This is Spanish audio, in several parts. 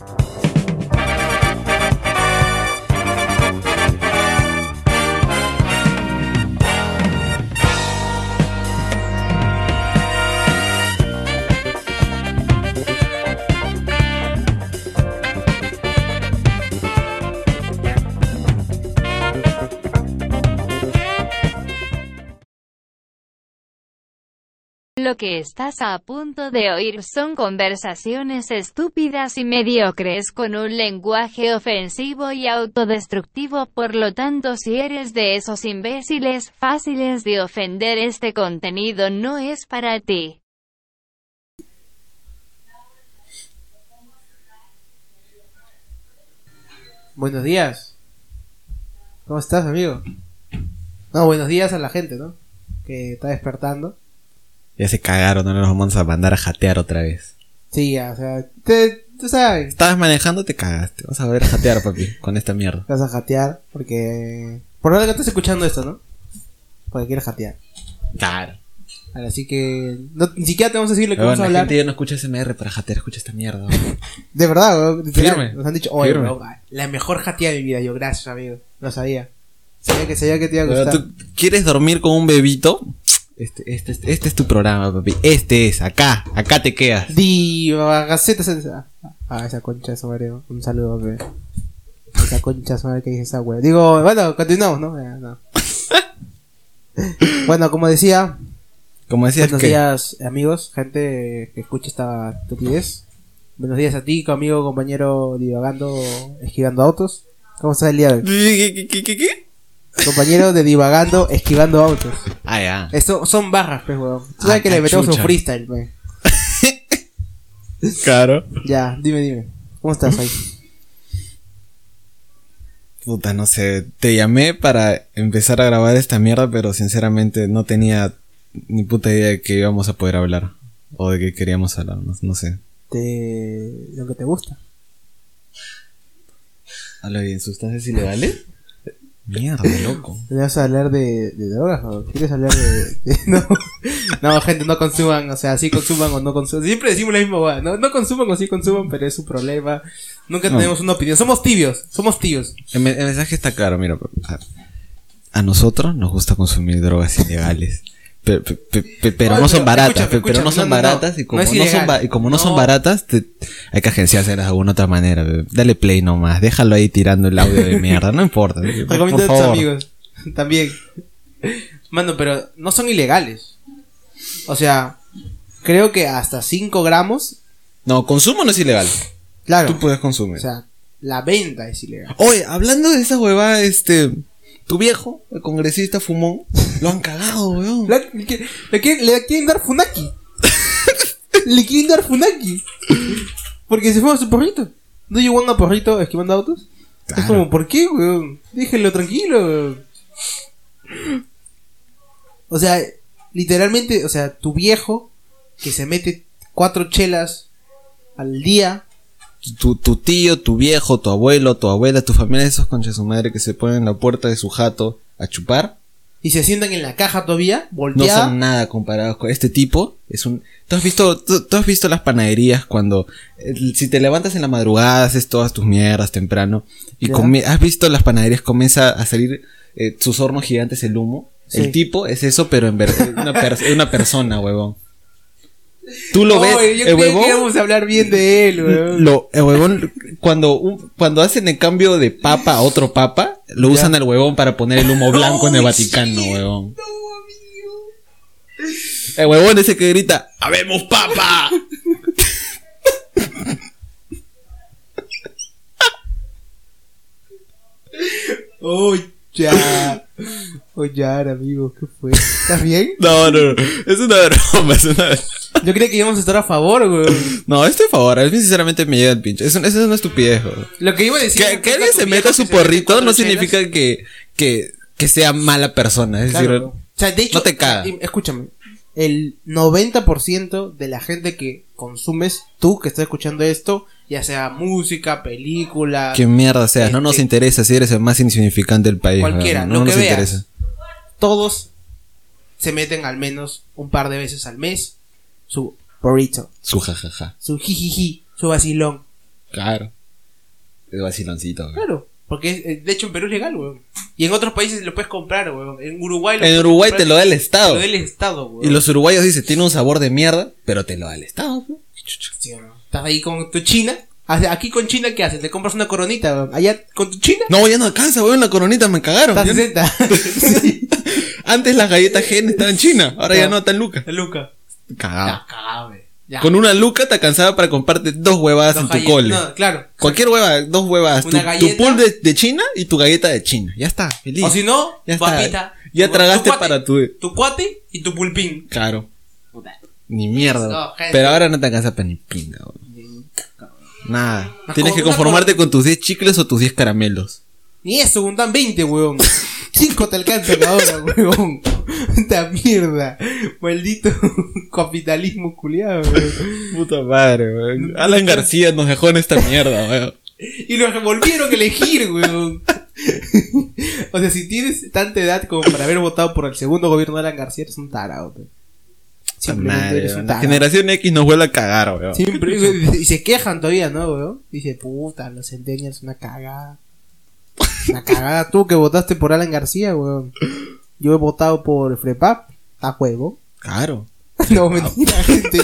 Bye. Lo que estás a punto de oír son conversaciones estúpidas y mediocres con un lenguaje ofensivo y autodestructivo, por lo tanto si eres de esos imbéciles fáciles de ofender este contenido no es para ti. Buenos días. ¿Cómo estás, amigo? No, buenos días a la gente, ¿no? Que está despertando. Ya se cagaron, no nos vamos a mandar a jatear otra vez. Sí, ya, o sea, te, tú sabes. Estabas manejando, te cagaste. Vamos a ver a jatear, papi, con esta mierda. Vas a jatear porque... Por ahora que estás escuchando esto, ¿no? Porque quieres jatear. Claro. Ahora, Así que... no- ni siquiera te vamos a decir lo que vamos a la hablar. gente ya no escucha SMR para jatear, escucha esta mierda. De verdad, literal, Firme. Nos han dicho, oye, Firme. weón, la mejor jateada de mi vida. Yo, gracias, amigo. Lo sabía. Sabía que, sabía que te iba a Pero gustar. ¿Tú quieres dormir con un bebito? Este, este, este, este es tu programa, papi. Este es, acá, acá te quedas. Diva, Gaceta. Ah, esa concha de madre. Un saludo, bebé. Esa concha de madre que dice esa wea. Digo, bueno, continuamos, ¿no? Bueno, como decía, Como decías buenos que... días, amigos, gente que escucha esta estupidez. Buenos días a ti, amigo, compañero, divagando, esquivando autos. ¿Cómo estás el día de hoy? ¿Qué, qué, qué, qué, qué? Compañero de divagando, esquivando autos. Ah, ya. Esto son barras, pues, weón. Tú sabes Ah, que le metemos un freestyle, pues. Claro. Ya, dime, dime. ¿Cómo estás ahí? Puta, no sé. Te llamé para empezar a grabar esta mierda, pero sinceramente no tenía ni puta idea de que íbamos a poder hablar. O de que queríamos hablar, no, no sé. de lo que te gusta. Habla bien, sustancias ilegales. Mierda, loco. ¿Le vas a hablar de, de drogas o quieres hablar de, de- no, no, gente, no consuman, o sea, sí consuman o no consuman. Siempre decimos la misma no, no consuman o sí consuman, pero es su problema. Nunca No. tenemos una opinión. Somos tibios, somos tibios. El, me- el mensaje está claro, mira. A, a nosotros nos gusta consumir drogas ilegales. Pe- pe- pe- pe- pero no son baratas, pero no son no, no, no. baratas y como no, son, y como no, son baratas, te- hay que agenciárselas de alguna otra manera. pe. Dale play nomás, déjalo ahí tirando el audio de mierda, no importa. Recomiendo a tus favor. amigos. También. Mano, pero no son ilegales. O sea, creo que hasta 5 gramos, No, consumo no es ilegal. claro. Tú puedes consumir. O sea, la venta es ilegal. Oye, hablando de esa huevada, este. Tu viejo, el congresista fumón, lo han cagado, weón. Le, quiere- le quiere- le quieren dar funaki. le quieren dar funaki. Porque se fue a su porrito. ¿No llegó a porrito esquivando autos? Es como, ¿por qué, weón? Déjenlo tranquilo, weón. O sea, literalmente, o sea, tu viejo que se mete cuatro chelas al día. Tu, tu tío, tu viejo, tu abuelo, tu abuela, tu familia, esos conchas de su madre que se ponen en la puerta de su jato a chupar, Y se sientan en la caja todavía, no volteada. son nada comparados con este tipo. Es un. ¿Tú has visto, tú, tú has visto las panaderías cuando eh, si te levantas en la madrugada haces todas tus mierdas temprano y come- has visto las panaderías comienza a salir eh, sus hornos gigantes el humo. Sí. El tipo es eso, pero en verdad una, per- una persona, huevón. Tú lo ves, Oye, yo el que huevón, íbamos a hablar bien de él, lo, el huevón, cuando, un- cuando hacen el cambio de papa a otro papa, lo usan el huevón para poner el humo blanco en el Oh, Vaticano, huevón. El huevón ese que grita, ¡Habemos papa! Oh, ya. Oh, ya, amigo, ¿qué fue? ¿Estás bien? No, no, no, es una broma, es una Yo creía que íbamos a estar a favor, weón. No, estoy a favor, a mí sinceramente me llega el pinche. Es, un- es una estupidez, huevón. Lo que iba a decir. Que, que alguien se meta que su porrito no significa que, que, que sea mala persona. Es Claro. decir, O sea, de hecho, no te caga. escúchame. El 90% de la gente que consumes, tú que estás escuchando esto, ya sea música, película, que mierda seas, no nos Este- interesa si eres el más insignificante del país. Cualquiera, lo no que nos veas. interesa. todos se meten al menos un par de veces al mes su burrito, Su jajaja. su jijiji, su vacilón. Claro. Es vaciloncito. Claro. Porque eh, de hecho en Perú es legal, weón. Y en otros países lo puedes comprar, weón. En Uruguay En puedes Uruguay comprar- te lo da el Te Estado. lo da el Estado, weón. Y los uruguayos dicen, tiene un sabor de mierda, pero te lo da el Estado. weón. Sí, ¿o no? Estás ahí con tu China. Aquí con China, ¿qué haces? Te compras una coronita, weón. Allá con tu China. No, ya no alcanza, weón, la coronita me cagaron. Está Ya no- 60. sí. Antes las galletas Gen estaban en China, ahora ya Ya. no están lucas. Luca. Cagado. Ya, cagado, weón. Ya. Con una luca te alcanzaba para comprarte dos huevadas Dos en tu galletas. cole. No, claro. Cualquier hueva, dos huevas. Tu, Una tu galleta. pool de, de China y tu galleta de China. Ya está, feliz. O si no, Ya está. Ya Tu- tragaste tu cuate, para tu... Tu cuate y tu pulpín. Claro. Ni mierda. No. Pero ahora no te alcanza para ni pinga. Nada. Tienes que conformarte co- con tus 10 chicles o tus 10 caramelos. Ni eso, dan 20, weón. 5 te alcanzan ahora, weón. Esta mierda. Maldito capitalismo culiado, weón. Puta madre, weón. Alan García nos dejó en esta mierda, weón. Y los volvieron a elegir, weón. o sea, si tienes tanta edad como para haber votado por el segundo gobierno de Alan García, eres un tarado, weón. Simplemente Madre, eres un La generación X nos vuelve a cagar, weón. Siempre, y se quejan todavía, ¿no, weón? Dice, puta, los centennials, una cagada. Una cagada. Tú que votaste por Alan García, weón. Yo he votado por Frepap. A juego. Claro. No, mentira, gente.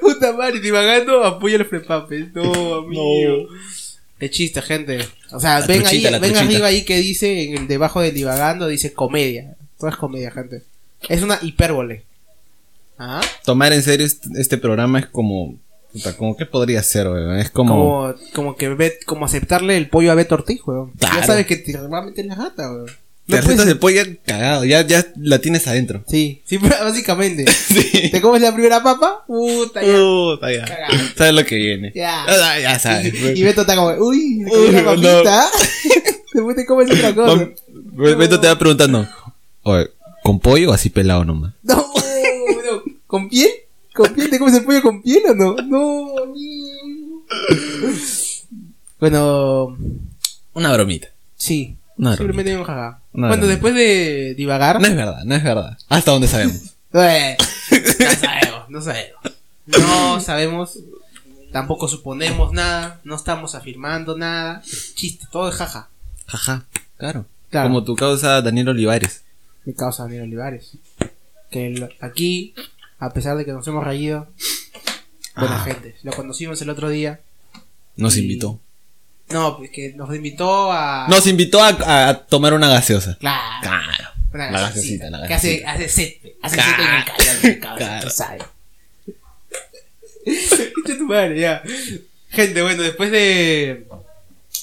Puta madre, divagando, apoya el Frepap. eh. No, amigo. De chiste, gente. O sea, La ven truchita, ahí, ven arriba ahí que dice, en el debajo del divagando, dice comedia. Todo es comedia, gente. Es una hipérbole. ¿Ah? Tomar en serio este, este programa es como... Puta, como que podría ser, weón. Es como... Como, como que Bet- como aceptarle el pollo a Beto Ortiz, weón. Claro. Ya sabes que te va a meter la gata, weón. Te puedes- de pollo cagado. Ya, ya la tienes adentro. Sí, sí, básicamente. Sí. ¿Te comes la primera papa? Puta, ya. Puta, ya. Cagado. Sabes lo que viene. Ya. Ah, ya sabes. Y, y Beto está como, uy, me comí una no. papita. Después te comes otra cosa. Beto te va preguntando. Oye, ¿con pollo o así pelado nomás? No, no. ¿Con piel? ¿Con piel? ¿Te comes el pollo con piel o no? No, amigo. Bueno, Una bromita. sí. Una Simplemente un jaja. Una bueno, después de divagar. No es verdad, no es verdad. Hasta donde sabemos. No sabemos, no sabemos. No sabemos. Tampoco suponemos nada. No estamos afirmando nada. Chiste, todo es jaja. Jaja, claro. Claro. Como tu causa Daniel Olivares. Mi causa Daniel Olivares. Que el- aquí, a pesar de que nos hemos reído, buena Ah. gente. Lo conocimos el otro día. Nos Y- invitó. No, pues que nos invitó a. Nos invitó a, a- tomar una gaseosa. Claro. Claro. Una La gaseosita, gaseosita, la Que hace, gaseosita. hace set. Hace Claro. set en el causa, Claro. tú sabes. Echa tu madre, ya. Gente, bueno, después de,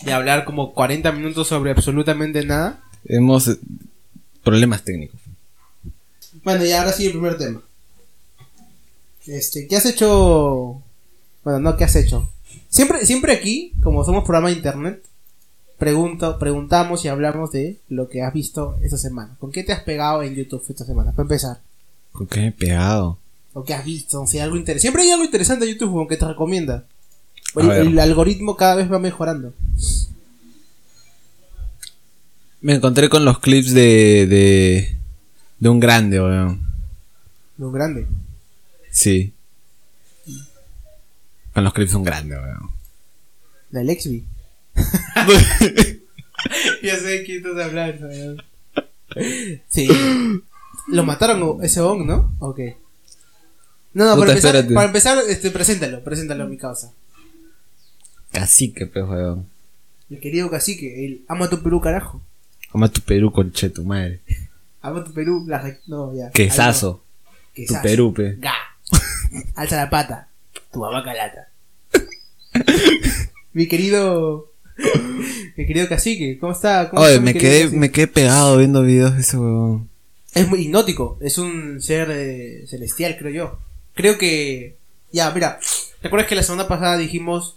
de hablar como 40 minutos sobre absolutamente nada. Hemos... eh, Problemas técnicos. Bueno, y ahora sí el primer tema. Este, ¿qué has hecho? Bueno, no, ¿qué has hecho? Siempre, siempre aquí, como somos programa de internet, pregunto, preguntamos y hablamos de lo que has visto esta semana. ¿Con qué te has pegado en YouTube esta semana? Para empezar. ¿Con qué me he pegado? Lo que has visto, o sea, algo interesante. Siempre hay algo interesante en YouTube como que te recomienda. El, el algoritmo cada vez va mejorando. Me encontré con los clips de... De, de un grande, weón. Lo grande. Sí. Con los clips de un grande, weón. Del Exby. ya sé quién estás hablando. weón. Sí. Lo mataron o- ese on, ¿no? Ok. No, no, Puta, para empezar, espérate. para empezar este, preséntalo, preséntalo mi causa. Cacique, pues, weón. Mi querido cacique, el Ama tu Perú, carajo. Ama tu Perú, conche tu madre. Ama tu Perú, la No, ya. Quesazo. Algo. Tu Quesazo. Perú, pe. Ga. Alza la pata. Tu mamá calata. mi querido. Mi querido cacique, ¿cómo está? ¿Cómo Oye, está mi me quedé, cacique? me quedé pegado viendo videos de ese weón. Es muy hipnótico. Es un ser eh, celestial, creo yo. Creo que. Ya, mira. ¿Te acuerdas que la semana pasada dijimos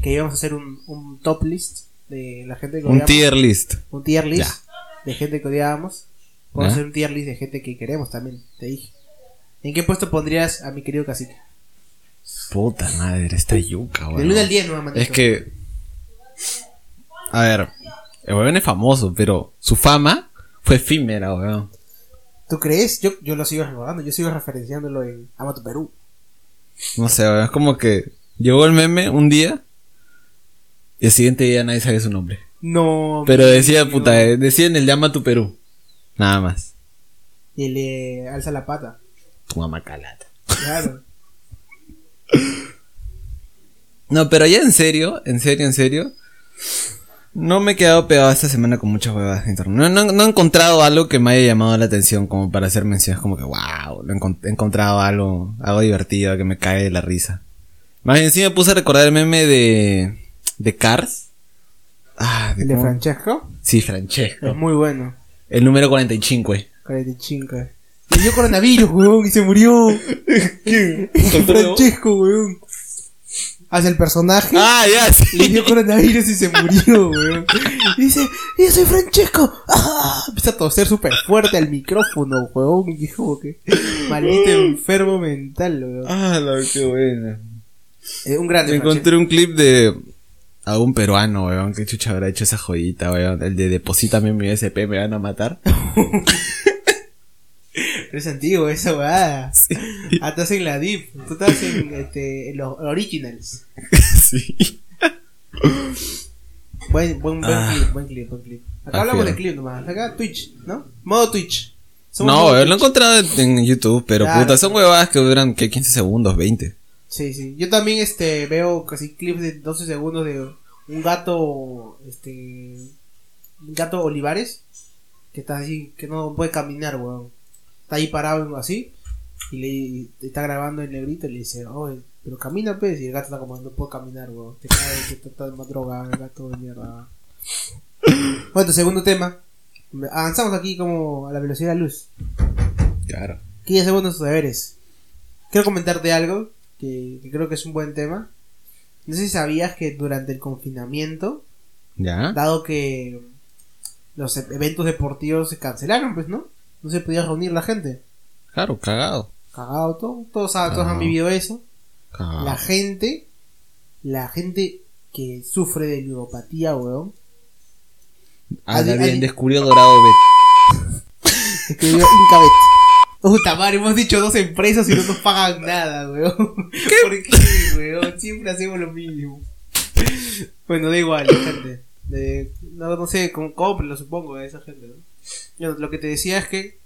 que íbamos a hacer un, un top list de la gente que Un odiamos? tier list. Un tier list Ya. de gente que odiábamos. Vamos a ¿Ya? hacer un tier list de gente que queremos también, te dije. ¿En qué puesto pondrías a mi querido cacique? Puta madre, esta yuca, weón. Del 1 al 10 nuevamente. Es que. A ver, el weón es famoso, pero su fama fue efímera, weón. ¿Tú crees? Yo, yo lo sigo recordando, yo sigo referenciándolo en Ama tu Perú. No sé, weón, es como que Llegó el meme un día y el siguiente día nadie sabe su nombre. No. Pero decía, mío. puta, eh, decía en el llama tu Perú. Nada más. Y le alza la pata. Tu mamá calata. Claro. No, pero ya en serio, en serio, en serio. No me he quedado pegado esta semana con muchas huevadas de internet. No, no- no he encontrado algo que me haya llamado la atención como para hacer menciones como que, wow, he, encon- he encontrado algo, algo divertido que me cae de la risa. Más bien, sí me puse a recordar el meme de, de Cars. Ah, de cómo- Francesco. Sí, Francesco. Es muy bueno. El número 45. 45. Le dio coronavirus, weón, y se murió. Francesco, weón. Hace el personaje. Ah, ya, sí. Le dio coronavirus y se murió, weón. Y dice, yo soy Francesco. ¡Ah! Empieza a toser súper fuerte al micrófono, weón. Y como que, maldito enfermo mental, weón. Ah, la, qué buena. Eh, un grande Encontré un clip de a un peruano, weón. ¿Qué chucha habrá hecho esa joyita, weón? El de deposítame mi SP, me van a matar. Es antiguo esa weá. Ah, estás en la Deep. Tú estás en, este, los Originals. sí. Buen, buen, buen Ah. clip, buen clip, buen clip. Acá Ah, hablamos de clip nomás. Acá Twitch, ¿no? Modo Twitch. Somos No, modo weón, lo he encontrado en YouTube, pero Claro. puta, son huevadas que duran, ¿qué? 15 segundos, 20. Sí, sí. Yo también este veo casi clips de 12 segundos de un gato este un gato Olivares que está así que no puede caminar, weón. Está ahí parado así y le está grabando el negrito y le dice, "Oye, pero camina pues." Y el gato está como, "No puedo caminar, weón. Te caes, que estás más drogado, el gato de mierda." Bueno, segundo tema. Avanzamos aquí como a la velocidad de la luz. Claro. 15 segundos tus deberes. Quiero comentarte algo que, que creo que es un buen tema. No sé si sabías que durante el confinamiento, ¿Ya? dado que los eventos deportivos se cancelaron, pues, ¿no? No se podía reunir la gente. Claro, cagado. Cagado todo. Todos, saben- todos han Cagado. vivido eso. Cagado. La gente, la gente que sufre de ludopatía, weón, Ah, Adi- bien, descubrió Dorado Bet. escribió Incabet. Puta madre, hemos dicho dos empresas y no nos pagan nada, weón. ¿Por qué, weón? Siempre hacemos lo mismo. Bueno, da igual, gente. De- no, no sé, con lo supongo, a esa gente, ¿no? Lo que te decía es que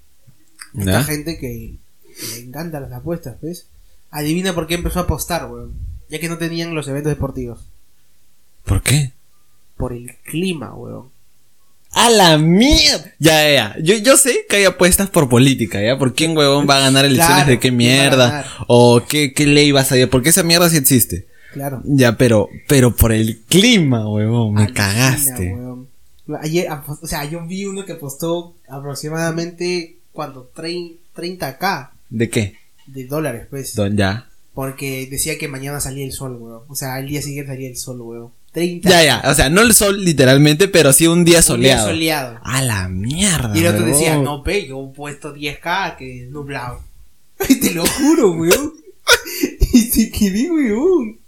esta gente que, que le encantan las apuestas, ¿ves? Adivina por qué empezó a apostar, weón. Ya que no tenían los eventos deportivos. ¿Por qué? Por el clima, weón. ¡A la mierda! Ya, ya. Yo, yo sé que hay apuestas por política, ¿ya? ¿Por quién, huevón, va a ganar elecciones Claro, de qué ¿quién va a mierda? O qué, qué ley va a salir. Porque esa mierda sí existe. Claro. Ya, pero, pero por el clima, huevón, me cagaste. Ayer, o sea, yo vi uno que apostó aproximadamente cuando 30k ¿De qué? de dólares, pues. Don, ya. Porque decía que mañana salía el sol, weón. O sea, el día siguiente salía el sol, weón. 30 Ya, ya. O sea, no el sol literalmente, pero sí un día un día soleado. soleado. A la mierda. Y el otro decía, no, pe, yo he puesto 10k que es nublado. Te lo juro, weón. y se quedé, weón.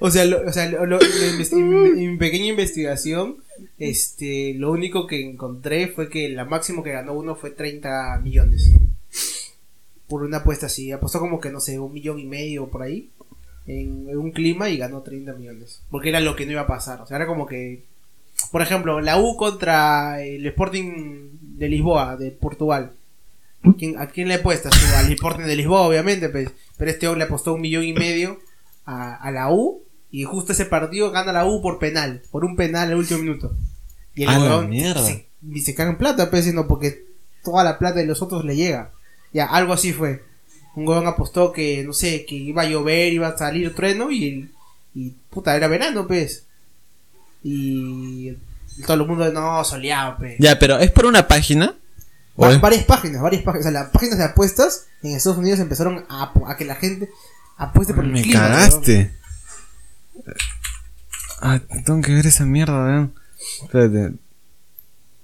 O sea, lo- o sea lo- lo- mi pequeña investigación, este, lo único que encontré fue que la máximo que ganó uno fue 30 millones. Por una apuesta así. Apostó como que, no sé, un millón y medio por ahí. En, un clima y ganó 30 millones. Porque era lo que no iba a pasar. O sea, era como que por ejemplo, la U contra el Sporting de Lisboa, de Portugal. ¿Quién- ¿A quién le apuestas? Al Sporting de Lisboa, obviamente, pues. pero este hombre le apostó un millón y medio a, a la U y justo ese partido gana la U por penal, por un penal al último minuto. Y el huevón mierda. se, y se caga en plata, pues, sino porque toda la plata de los otros le llega. Ya, algo así fue. Un huevón apostó que, no sé, que iba a llover, iba a salir trueno y, y puta, era verano, pues. Y todo el mundo, no, soleado, pues. Ya, pero ¿es por una página? ¿O Va- es- varias páginas, varias páginas. O sea, las páginas de apuestas en Estados Unidos empezaron a, que la gente apueste por el Me clima. cagaste. Ah, tengo que ver esa mierda, vean. Espérate. weón.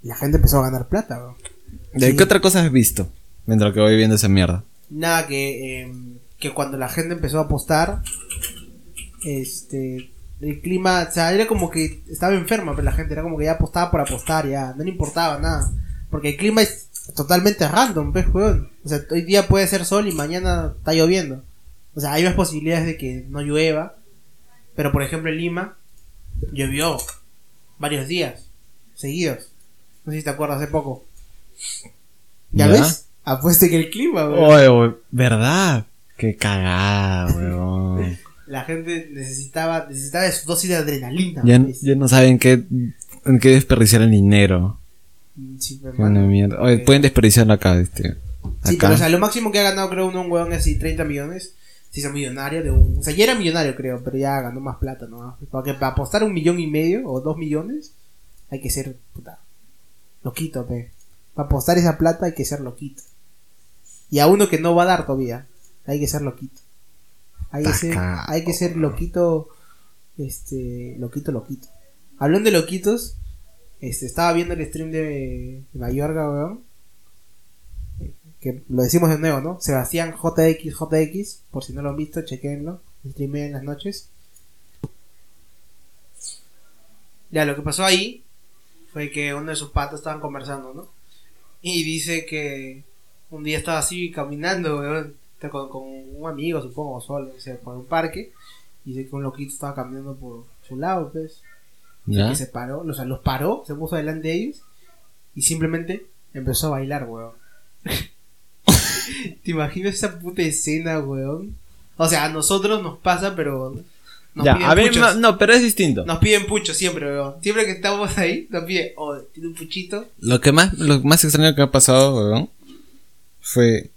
La gente empezó a ganar plata, weón. ¿De Sí. qué otra cosa has visto? Mientras que voy viendo esa mierda. Nada, que, eh, que cuando la gente empezó a apostar, este, el clima, o sea, era como que estaba enferma, pero la gente era como que ya apostaba por apostar, ya, no le importaba nada. Porque el clima es totalmente random, pues, weón. O sea, hoy día puede ser sol y mañana está lloviendo. O sea, hay más posibilidades de que no llueva Pero por ejemplo en Lima llovió varios días seguidos. No sé si te acuerdas hace poco. ¿Ya, ¿Ya? ves? Apueste que el clima, weón. ¿verdad? Qué cagada, weón. La gente necesitaba, necesitaba de su dosis de adrenalina. ya, ya no saben qué, en qué desperdiciar el dinero. Sí, una hermano, mierda. Oye, eh, pueden desperdiciarlo acá, este. Sí, Acá. pero o sea, lo máximo que ha ganado creo uno un es así 30 millones. Se hizo millonario de un... O sea, ya era millonario creo, pero ya ganó más plata, ¿no? Porque para apostar un millón y medio o dos millones hay que ser, puta, loquito, pe. Para apostar esa plata hay que ser loquito. Y a uno que no va a dar todavía, hay que ser loquito. Hay que ser, hay que ser loquito, este, loquito, loquito. Hablando de loquitos, este, estaba viendo el stream de, de Mayorga, weón que lo decimos de nuevo, ¿no? Sebastián JX JX, por si no lo han visto, chequenlo, streamea en las noches. Ya, lo que pasó ahí fue que uno de sus patas estaban conversando, ¿no? Y dice que un día estaba así caminando, weón, con un amigo, supongo, solo, o sea, por un parque, y dice que un loquito estaba caminando por su lado, pues. ¿Ya? Que se paró, o sea, los paró, se puso delante de ellos y simplemente empezó a bailar, weón. ¿Te imaginas esa puta escena, weón? O sea, a nosotros nos pasa, pero nos Ya, piden a ver, no, pero es distinto. Nos piden pucho siempre, weón. Siempre que estamos ahí, nos piden, oh, tiene un puchito. Lo que más, lo más extraño que ha pasado, weón, fue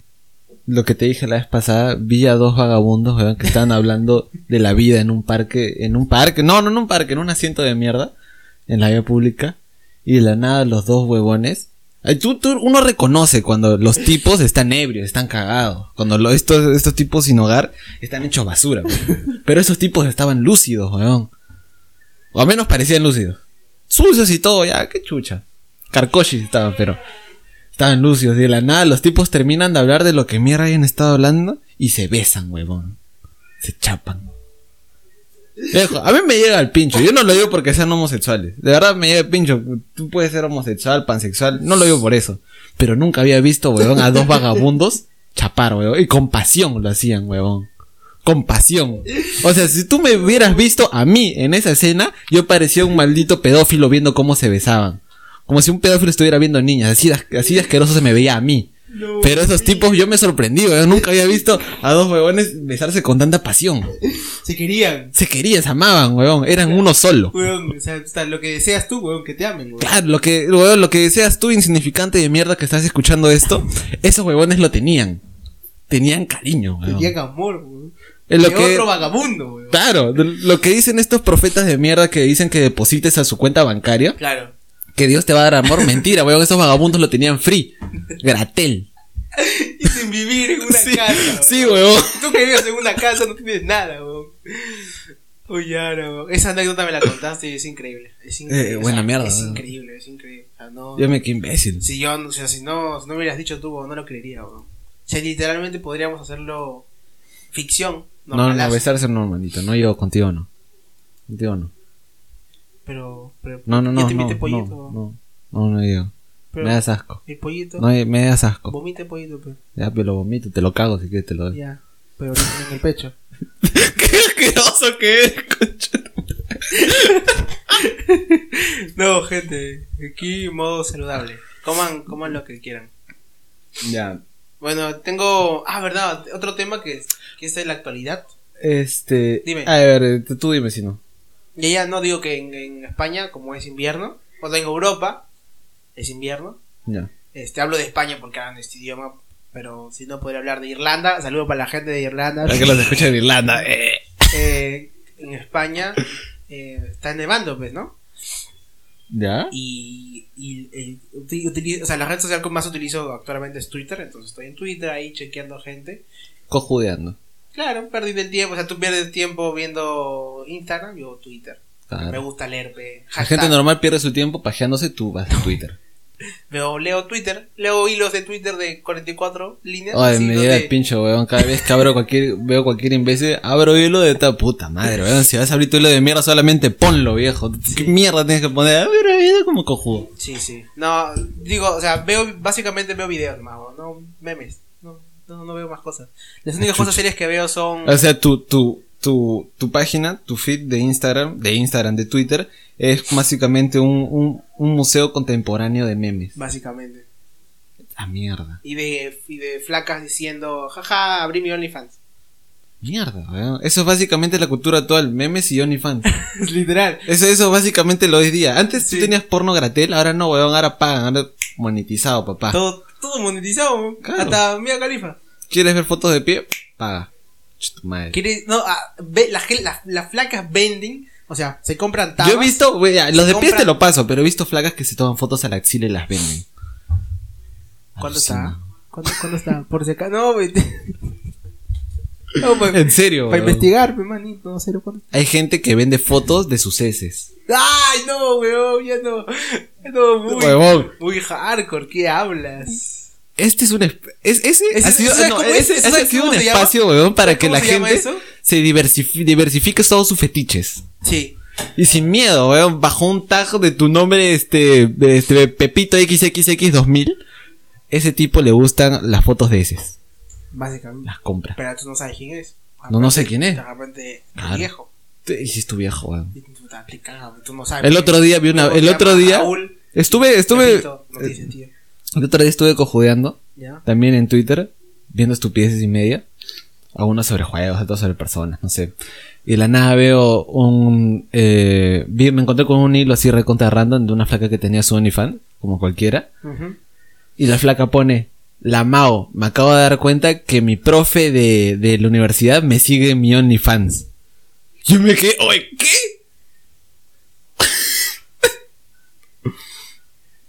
lo que te dije la vez pasada. Vi a dos vagabundos, weón, que estaban hablando de la vida en un parque, en un parque, no, no en un parque, en un asiento de mierda, en la vía pública. Y de la nada los dos huevones. Tú, tú- uno reconoce cuando los tipos están ebrios, están cagados. Cuando estos, estos tipos sin hogar están hechos basura. Pero esos tipos estaban lúcidos, weón. O al menos parecían lúcidos. Sucios y todo, ya, qué chucha. Carcochis estaban, pero estaban lúcidos. De la nada, los tipos terminan de hablar de lo que mierda hayan estado hablando y se besan, huevón. Se chapan. A mí me llega el pincho. Yo no lo digo porque sean homosexuales. De verdad me llega el pincho. Tú puedes ser homosexual, pansexual. No lo digo por eso. Pero nunca había visto, huevón, a dos vagabundos chapar, huevón. Y con pasión lo hacían, huevón. Con pasión. O sea, si tú me hubieras visto a mí en esa escena, yo parecía un maldito pedófilo viendo cómo se besaban. Como si un pedófilo estuviera viendo niñas. Así así de asqueroso se me veía a mí. Pero esos tipos yo me sorprendí, weón. Nunca había visto a dos huevones besarse con tanta pasión. Se querían. Se querían, se amaban, weón. Eran uno solo. Weón, o sea, lo que deseas tú, weón, que te amen, weón. Claro, lo que, weón, lo que deseas tú, insignificante de mierda que estás escuchando esto, esos huevones lo tenían. Tenían cariño, weón. Tenían amor, weón. Es lo que- otro vagabundo, weón. Claro, lo que dicen estos profetas de mierda que dicen que deposites a su cuenta bancaria, Claro. Que Dios te va a dar amor, mentira, weón, esos vagabundos lo tenían free. Gratel. Y sin vivir en una Sí, casa. sí, weón. Tú que vives en una casa no tienes nada, weón. Oye, ahora, weón. Esa anécdota me la contaste y es increíble. Es increíble. Eh, buena mierda, Es increíble, es increíble. O sea, no, Yo me quedé imbécil. Si yo, o sea, si no, si no me hubieras dicho tú, weón, no lo creería, weón. O sea, literalmente podríamos hacerlo ficción. No, no, normalazo, besarse normalito, no yo, contigo no. Contigo no. Pero, pero No, no, no, te no, viste no, pollito. no, no, no yo. pero Me das asco. el pollito. No, me das asco. Vomite pollito, pero. Ya, pero lo vomito, te lo cago si quieres te lo doy. Ya. Pero en el pecho. Qué asqueroso que es, concha. No, gente. Aquí modo saludable. Coman, coman lo que quieran. Ya. Bueno, tengo. Ah, verdad. Otro tema que, que es de la actualidad. Este. Dime. A ver, tú dime si no. Y ya no digo que en, en España, como es invierno, o sea, en Europa es invierno. Ya. Este, hablo de España porque hablan este idioma, pero si no podría hablar de Irlanda. Saludo para la gente de Irlanda. Para que los escuchen en Irlanda. Eh. Eh, en España eh, está nevando, pues, ¿no? ¿Ya? Y, y eh, uti- utili- o sea, la red social que más utilizo actualmente es Twitter, entonces estoy en Twitter ahí chequeando gente. Cojudeando. Claro, perdí el tiempo, o sea, tú pierdes tiempo viendo Instagram, yo Twitter. Me gusta leer, pe, La gente normal pierde su tiempo pajeándose, tú vas a Twitter. Veo, leo Twitter, leo hilos de Twitter de 44 líneas. Ay, me donde- llega el pincho, weón. Cada vez que abro cualquier, veo cualquier imbécil, abro hilo de esta puta madre, weón. Si vas a abrir tu hilo de mierda, solamente ponlo, viejo. ¿Qué mierda tienes que poner? Abro hilo como cojudo. Sí, sí. No, digo, o sea, veo, básicamente veo videos más, no memes. No, no, veo más cosas. Las únicas cosas serias que veo son... O sea, tu, tu, tu, tu página, tu feed de Instagram, de Instagram, de Twitter, es básicamente un, un, un museo contemporáneo de memes. Básicamente. Ah, mierda. Y de, y de flacas diciendo, jaja, abrí mi OnlyFans. Mierda, weón. Eso es básicamente la cultura actual, memes y OnlyFans. Literal. Eso, eso básicamente lo es día. Antes Sí. tú tenías porno gratel, ahora no, weón, ahora pagan, ahora monetizado, papá. Todo, todo monetizado. Claro. Hasta Mia Califa. ¿Quieres ver fotos de pie? Paga. Ch, tu madre. ¿Quieres? No, ah, ve, las, las, las flacas venden. O sea, se compran tabas. Yo he visto, wey, los de pies te compran- lo paso, pero he visto flacas que se toman fotos a la axila y las venden. ¿Cuándo Alucina. está? ¿Cuándo, ¿Cuándo está? Por si acá. No. No, pues, En serio, Para weón. investigar, manito. No sé cuándo. Hay gente que vende fotos de sus heces. ¡Ay, no, weón! Ya no. Muy. Muy hardcore. ¿Qué hablas? Este es un es, ese Ese- ha sido, ese- ese ¿Sabes ha sido un espacio, weón, para ¿Sabes que la se gente eso? se diversifi- diversifique todos sus fetiches. Sí. Y sin miedo, weón, bajo un tag de tu nombre, este, de este Pepito XXX 2000, ese tipo le gustan las fotos de heces. Básicamente. Las compra. Pero tú no sabes quién es. No, no sé quién es. Tu Claro. viejo. Y si es tu viejo, weón. Tú no sabes. El otro día vi una, el otro día, Raúl, estuve, estuve, Pepito, no tiene sentido. El otro día estuve cojudeando, ¿Ya? también en Twitter, viendo estupideces y media. Algunas sobre juegos, otras sobre personas, no sé. Y de la nada veo un... Eh, vi- me encontré con un hilo así recontra random de una flaca que tenía su OnlyFans, como cualquiera. Y la flaca pone... La Mao, me acabo de dar cuenta que mi profe de, de la universidad me sigue en mi OnlyFans. Yo me quedé... Oye, ¿qué?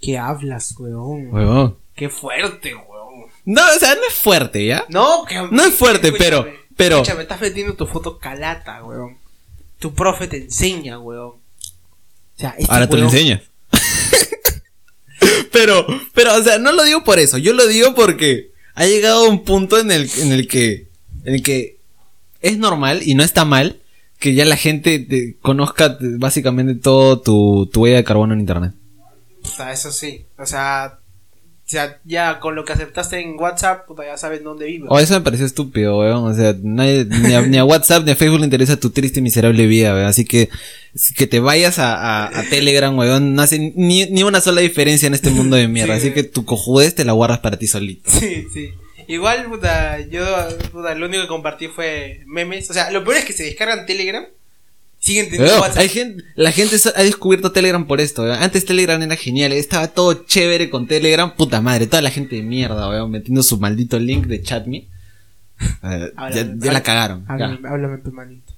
¿Qué hablas, weón? Huevón. Qué fuerte, weón. No, o sea, no es fuerte, ¿ya? No, que No es fuerte, Escúchame, pero- pero- Escúchame, estás metiendo tu foto calata, weón. Tu profe te enseña, weón. O sea, este Ahora te lo weón- enseñas. pero, pero, o sea, no lo digo por eso. Yo lo digo porque ha llegado un punto en el, en el que, en el que es normal y no está mal que ya la gente te conozca te- básicamente todo tu, tu huella de carbono en internet. O sea, eso sí. O sea, sea, ya con lo que aceptaste en WhatsApp, puta, ya sabes dónde vives. O eso me pareció estúpido, weón. O sea, nadie- ni, a, ni a WhatsApp ni a Facebook le interesa tu triste y miserable vida, weón. Así que que te vayas a, a- a Telegram, weón, no hace ni, ni una sola diferencia en este mundo de mierda. Sí, Así que tu cojudez te la guardas para ti solito. Sí, sí. Igual, puta, yo, puta, lo único que compartí fue memes. O sea, lo peor es que se descargan Telegram, siguen teniendo WhatsApp. hay gente, la gente ha descubierto Telegram por esto, weón. Antes Telegram era genial, estaba todo chévere con Telegram, puta madre, toda la gente de mierda, weón, metiendo su maldito link de chatme. Eh, ya Háblame, ya la cagaron. ya. Háblame, háblame, pe, manito.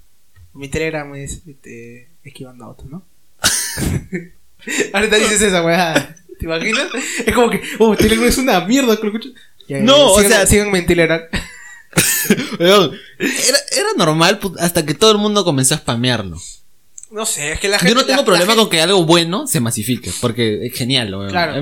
Mi Telegram es este, esquivando autos, ¿no? Ahorita dices esa weá. ¿Te imaginas? Es como que, oh, Telegram es una mierda. Ya, No, o síganme- sea- síganme en Telegram. Weón, era, era normal put- hasta que todo el mundo comenzó a spamearlo. No sé, es que la gente. Yo no tengo la- problema la con que algo bueno se masifique, porque es genial, weón. Claro.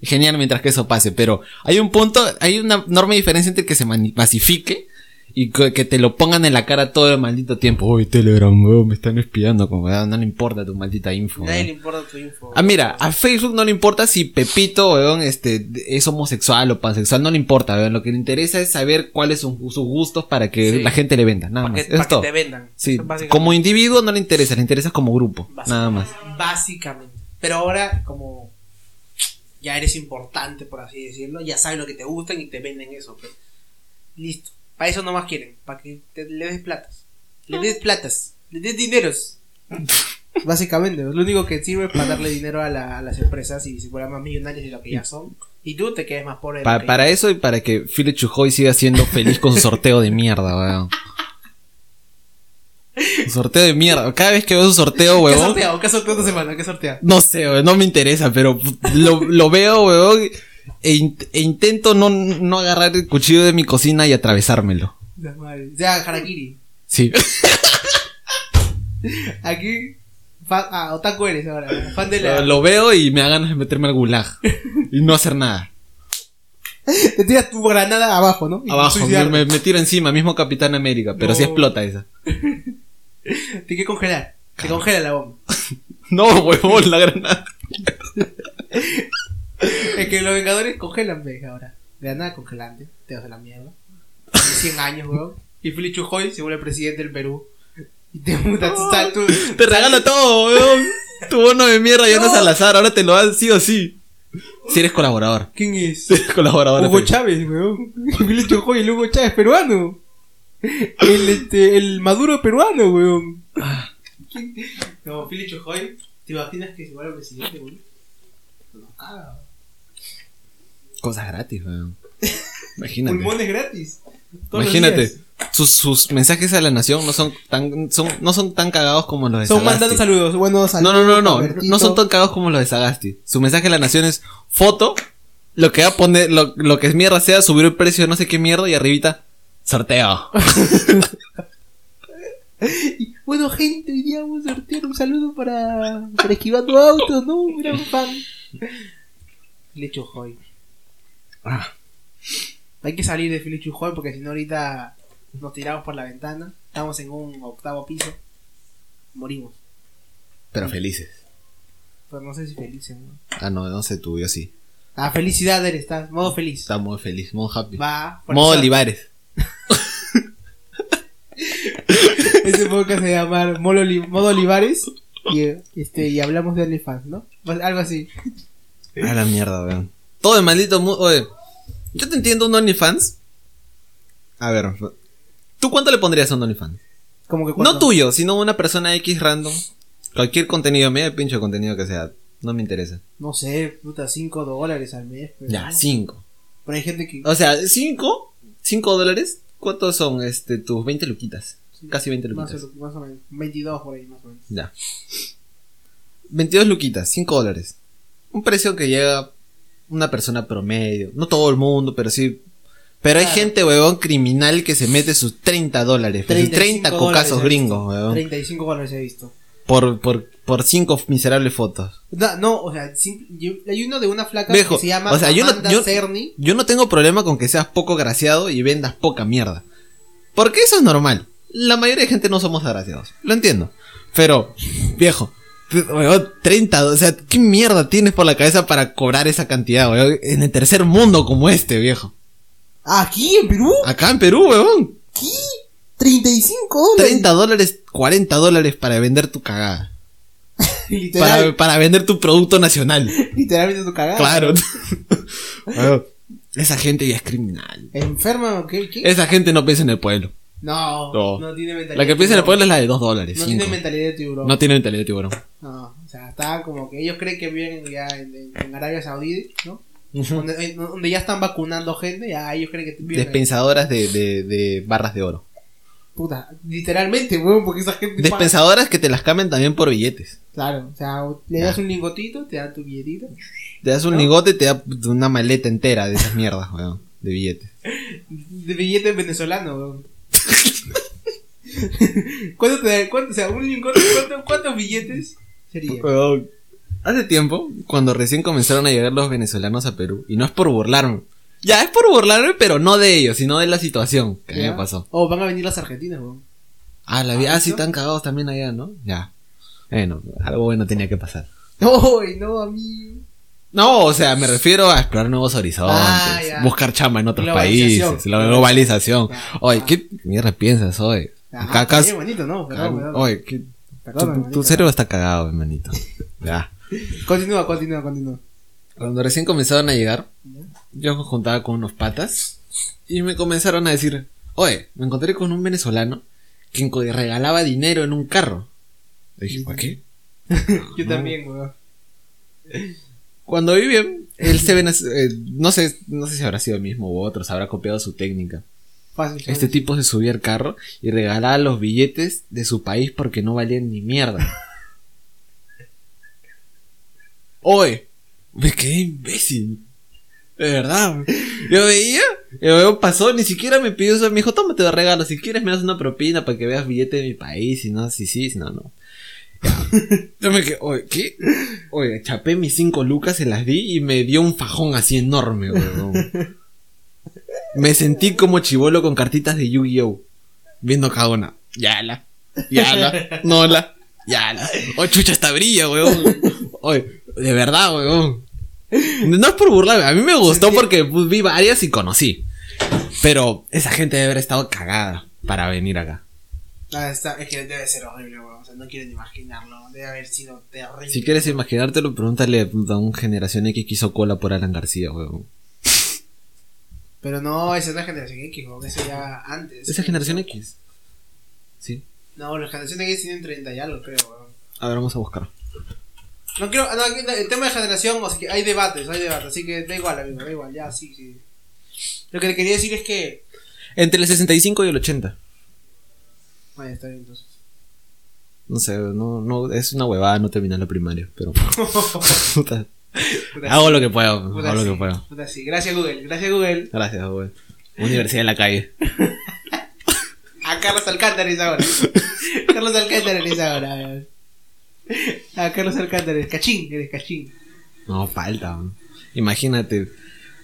Es genial mientras que eso pase, pero hay un punto, hay una enorme diferencia entre que se masifique y que, te lo pongan en la cara todo el maldito tiempo. Uy, Telegram, weón, me están espiando, como weón, no le importa tu maldita info. Nadie weón. le importa tu info. Ah, mira, a Facebook no le importa si Pepito, weón, este, es homosexual o pansexual, no le importa, weón. Lo que le interesa es saber cuáles son sus gustos para que Sí. la gente le venda, nada para más. que, Eso para que te vendan. Sí, como individuo no le interesa, le interesa como grupo, nada más. Básicamente. Pero ahora, como ya eres importante, por así decirlo, ya saben lo que te gustan y te venden eso. pues. Listo. Para eso nomás quieren. Para que te, le des platas. Le des platas. Le des dineros. Básicamente, lo único que sirve es para darle dinero a, la- a las empresas y si fueran más millonarios de lo que ya son. Y tú te quedes más pobre. Pa- que- para eso y para que Philip Chujoy siga siendo feliz con su sorteo de mierda, weón. Un sorteo de mierda. Cada vez que veo su sorteo, ¿Qué weón. ¿Qué has sorteado esta semana? ¿Qué has sorteado? No sé, weón, no me interesa, pero lo, lo veo, weón. E, in- e intento no, no agarrar el cuchillo de mi cocina y atravesármelo. La madre. O sea, Harakiri. Sí. Aquí. Fan, ah, otaku eres ahora. Fan de la. Lo veo y me da ganas de meterme al gulag. Y no hacer nada. Te tiras tu granada abajo, ¿no? Y Abajo, me, suicidarte. me- me tiro encima, mismo Capitán América, pero No. sí explota esa. Te hay que congelar. Te congela la bomba. No, huevón, la granada. Es que los Vengadores congelan, ves, ahora. Granada congelante. Te vas a la mierda. 100 años, weón. Y Felipe Chujoy se vuelve presidente del Perú. Y te tú, estás- tú- Te regalo todo, weón. Tu bono de mierda ya no es al azar, ahora te lo dan sí o sí. Si eres colaborador. ¿Quién es? Si eres colaborador. Hugo. Chávez, weón. Billy Chojoy, el Hugo Chávez peruano. El, este, el Maduro peruano, weón. ¿Quién? No, Billy Chojoy, ¿te imaginas que se vuelve presidente, weón? Nos caga. Cosas gratis, weón. Imagínate. Pulmones gratis. Imagínate. Sus, sus mensajes a la nación no son tan son, no son tan cagados como los de Son Sagasti. mandando saludos. Bueno, No, saludos. no, no, no. Robertito. No son tan cagados como los de Sagasti. Su mensaje a la nación es foto, lo que va a poner, lo, lo que es mierda sea, subir el precio de no sé qué mierda y arribita, sorteo. Bueno, gente, hoy día vamos a sortear un saludo para, para esquivando autos, ¿no? Un gran fan. Billy Chojoy. Ah, Hay que salir de Philly porque si no ahorita nos tiramos por la ventana. Estamos en un octavo piso. Morimos. pero felices. Pero no sé si felices, ¿no? Ah, no, no sé tú, yo sí. Ah, felicidad eres, estás. Modo feliz. Está muy feliz, muy happy. Va. por Modo Olivares. Ese podcast se llama Modo, Oli- Modo Olivares. Y, este, y hablamos de OnlyFans, ¿no? Pues, Algo así. A la mierda, weón. Todo el maldito mundo. Oye, yo te entiendo un OnlyFans. A ver, ¿tú cuánto le pondrías a un OnlyFans? Como que No tuyo, sino una persona X random. Cualquier contenido, medio pincho contenido que sea. No me interesa. No sé, puta, 5 dólares al mes. Pero, Ya, ¿no? 5. Pero hay gente que. O sea, 5. 5 dólares. ¿Cuántos son este tus 20 luquitas? Casi 20 más, luquitas. o, más o menos. 22 por ahí, más o menos. Ya. 22 luquitas, 5 dólares. Un precio que llega una persona promedio. No todo el mundo, pero sí. Pero hay gente, weón, criminal que se mete sus 30 dólares. sus 30 35 cocazos dólares he gringos, weón. 35 dólares he visto. Por, por, por 5 miserables fotos. No, no, o sea, yo- hay uno de una flaca que se llama o sea, yo no- yo- Cerny. Yo no tengo problema con que seas poco graciado y vendas poca mierda. Porque eso es normal. La mayoría de gente no somos agraciados. Lo entiendo. Pero, viejo, weón, 30, o sea, ¿qué mierda tienes por la cabeza para cobrar esa cantidad, weón? En el tercer mundo como este, viejo. ¿Aquí en Perú? Acá en Perú, weón. ¿Qué? 35 dólares. 30 dólares, 40 dólares para vender tu cagada. Para, para vender tu producto nacional. literalmente tu cagada. Claro. Weón, Esa gente ya es criminal. ¿Enferma o qué? Esa gente no piensa en el pueblo. No, No. no, tiene mentalidad. La que de piensa en el tiburón. pueblo es la de 2 dólares. No cinco. tiene mentalidad de tiburón. No tiene mentalidad de tiburón. No, o sea, está como que ellos creen que viven ya en, Arabia Saudí, ¿no? Donde, ya están vacunando gente, ya ellos creen que viven. Despensadoras de, de, de barras de oro. Puta, literalmente, weón, porque esa gente. Despensadoras que te las cambian también por billetes. Claro, o sea, le das un lingotito, te dan tu billetito. Te das un ¿No? lingote y te da una maleta entera de esas mierdas, weón. De billetes. De billete venezolano, weón. ¿Cuánto te da? ¿Cuánto? O sea, un lingote, ¿cuánto- ¿cuántos billetes sería? Hace tiempo, cuando recién comenzaron a llegar los venezolanos a Perú, y no es por burlarme. Ya, es por burlarme, pero no de ellos, sino de la situación que a mí ¿Ya? me pasó. Oh, van a venir las argentinas, weón. Ah, la vi- ¿Ah, sí, están cagados también allá, ¿no? Ya. Bueno, algo bueno tenía que pasar. ¡Ay, no, amigo! No, o sea, me refiero a explorar nuevos horizontes, Ah, buscar chamba en otros países, la globalización. Oye, ¿qué mierda piensas hoy? Acá, acá- está bien, bonito, no, perdón, perdón. Oye, ¿qué- Perdón, tu, cerebro está cagado, hermanito. Ya. Continúa, continúa, continúa. Cuando recién comenzaron a llegar, yo me juntaba con unos patas y me comenzaron a decir, oye, me encontré con un venezolano que regalaba dinero en un carro. Le dije, ¿para qué? Yo No. también, weón. Cuando vi bien, él se ven, eh, no sé, no sé si habrá sido el mismo u otros, habrá copiado su técnica. Fácil. Este tipo se subía al carro y regalaba los billetes de su país porque no valían ni mierda. Oye, me quedé imbécil. De verdad. Yo veía, y luego pasó, ni siquiera me pidió eso. Me dijo, toma, te lo regalo. Si quieres, me das una propina para que veas billete de mi país. Si no, si sí, si no, no. Yo me quedé, oye, ¿qué? Oye, chapé mis cinco lucas, se las di y me dio un fajón así enorme, weón. Me sentí como chivolo con cartitas de Yu-Gi-Oh! Viendo cada una. Yala, yala, nola, yala. Oh, chucha, esta brilla, weón. Oye, de verdad, weón. No es por burlarme, a mí me gustó porque pues, vi varias y conocí. Pero esa gente debe haber estado cagada para venir acá. Ah, está, es que debe ser horrible, weón. O sea, no quiero ni imaginarlo. Debe haber sido terrible. Si quieres imaginártelo, pregúntale a un generación X que hizo cola por Alan García, weón. Pero no, esa no es generación X, weón. Esa ya antes. ¿Esa es generación X? Sí. No, la generación X tienen 30 y algo, creo, weón. A ver, vamos a buscar. No quiero. No, el tema de generación, o sea, que hay debates, hay debates. Así que da igual, amigo, da igual, ya, sí, sí. Lo que le quería decir es que. Entre el 65 y el 80. Vaya, está bien, entonces. No sé, no, no, es una huevada no terminar la primaria, pero. Hago lo que puedo, Puta, hago lo que puedo. Puta, sí. Gracias, Google. Gracias, Google. Gracias, güey. Universidad en la calle. A Carlos Alcántara en esa hora. Carlos Alcántara en esa hora. weón. A Carlos Alcántara, eres cachín, eres cachín. No, falta. Imagínate.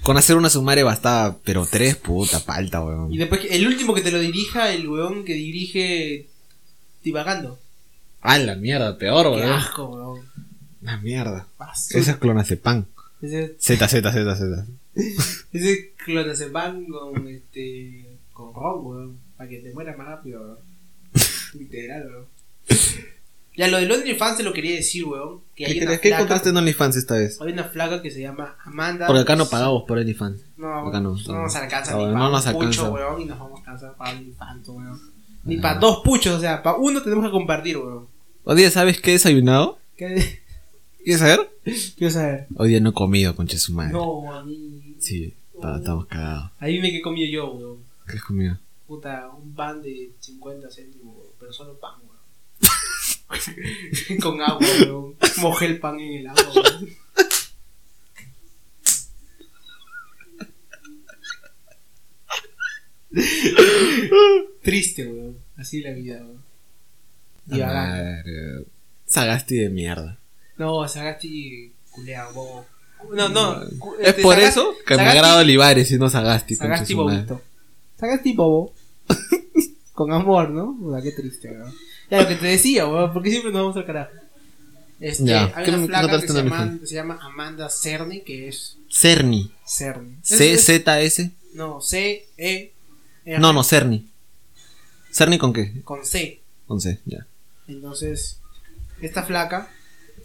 Con hacer una sumaria bastaba, pero tres, puta, falta, weón. Y después el último que te lo dirija, el weón que dirige divagando. Ah, la mierda, peor, Qué weón. asco, weón. La mierda. Basura. Esa es clonazepam. Ese, Z, Z, Z, Z. ese clonazepam con este. con ron, weón. Para que te mueras más rápido, weón. Literal, weón. Ya, lo del OnlyFans te lo quería decir, weón. Que hay ¿Qué, una? ¿Qué encontraste en OnlyFans esta vez? Hay una flaca que se llama Amanda. Porque acá no pagamos por OnlyFans. No, Acá no, no nos alcanza no, ni no para nos un pucho, alcanza. weón, y nos vamos a alcanzar para infanto, weón. Ni para dos puchos, o sea, para uno tenemos que compartir, weón. Día, ¿sabes qué he desayunado? ¿Qué? ¿Quieres saber? Quiero saber. Hoy día no he comido, conche su madre. No, a mí. Sí, está- estamos cagados. Adivine qué comí yo, weón. ¿Qué has comido? Puta, un pan de 50 céntimos, weón, pero solo pan, weón. Con agua, weón. Mojé el pan en el agua, weón. Triste, weón. Así la vida, weón. Divagando. Madre. Sagasti de mierda. No, Sagasti culeado, bobo. No, no. Es este, por Sagasti- eso que me agrada Olivares y no Sagasti, Sagasti bobito. Sagasti bobo. Con amor, ¿no? Puta, qué triste, weón. Ya, lo que te decía, weón, porque siempre nos vamos al carajo. Este, Ya, hay ¿qué una flaca que se llama, se llama Amanda Cerny, que es Cerny. Cerny. Es- C, es- Z, S. No, C, E, R. No, no, Cerny. ¿Cerny con qué? Con C. Con C, ya. Entonces, esta flaca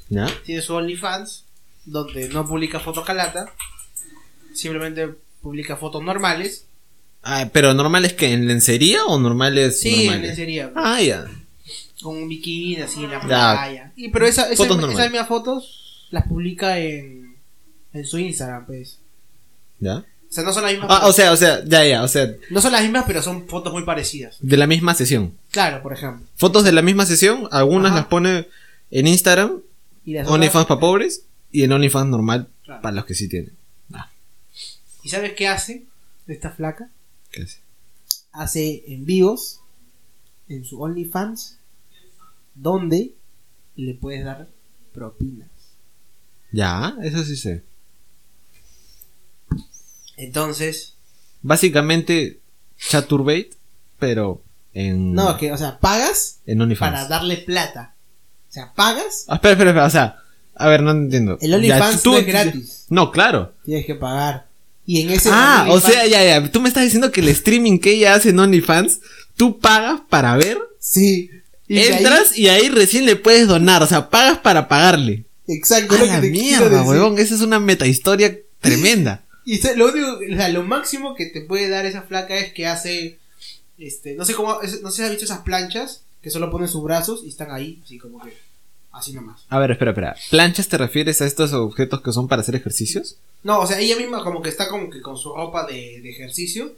¿Ya? tiene su OnlyFans, donde no publica fotos calata, simplemente publica fotos normales. Ah, pero normales que en lencería o normales Sí, en lencería. Ah, ya. con un bikini así en la Ya. playa. Y pero esa, esa, Fotos esas mismas fotos las publica en, en su Instagram, pues. ¿Ya? O sea, no son las mismas. Ah, o sea, o sea, ya, ya, o sea, no son las mismas, pero son fotos muy parecidas. de la misma sesión. Claro, por ejemplo. Fotos de la misma sesión, algunas Ajá. las pone en Instagram, OnlyFans para pobres, y en OnlyFans normal Claro. para los que sí tienen. Ah, ¿Y sabes qué hace esta flaca? ¿qué hace? Hace envíos en su OnlyFans donde le puedes dar propinas. Ya, eso sí sé. Entonces, Básicamente, Chaturbate, pero en, no, que, o sea, pagas en OnlyFans. para darle plata. O sea, pagas. Ah, espera, espera, espera, o sea, a ver, no entiendo. El OnlyFans no es gratis. No, claro. Tienes que pagar. Y en ese Ah, o sea, ya, ya, tú me estás diciendo que el streaming que ella hace en OnlyFans, tú pagas para ver, Sí. Y de ahí- entras y ahí recién le puedes donar, o sea, pagas para pagarle. exacto, A lo la que te mierda, huevón, esa es una metahistoria tremenda. Y lo único, o sea, lo máximo que te puede dar esa flaca es que hace, este, no sé cómo, no sé si has visto esas planchas que solo ponen sus brazos y están ahí, así como que, así nomás. A ver, espera, espera. ¿Planchas te refieres a estos objetos que son para hacer ejercicios? No, o sea, ella misma como que está como que con su ropa de, de ejercicio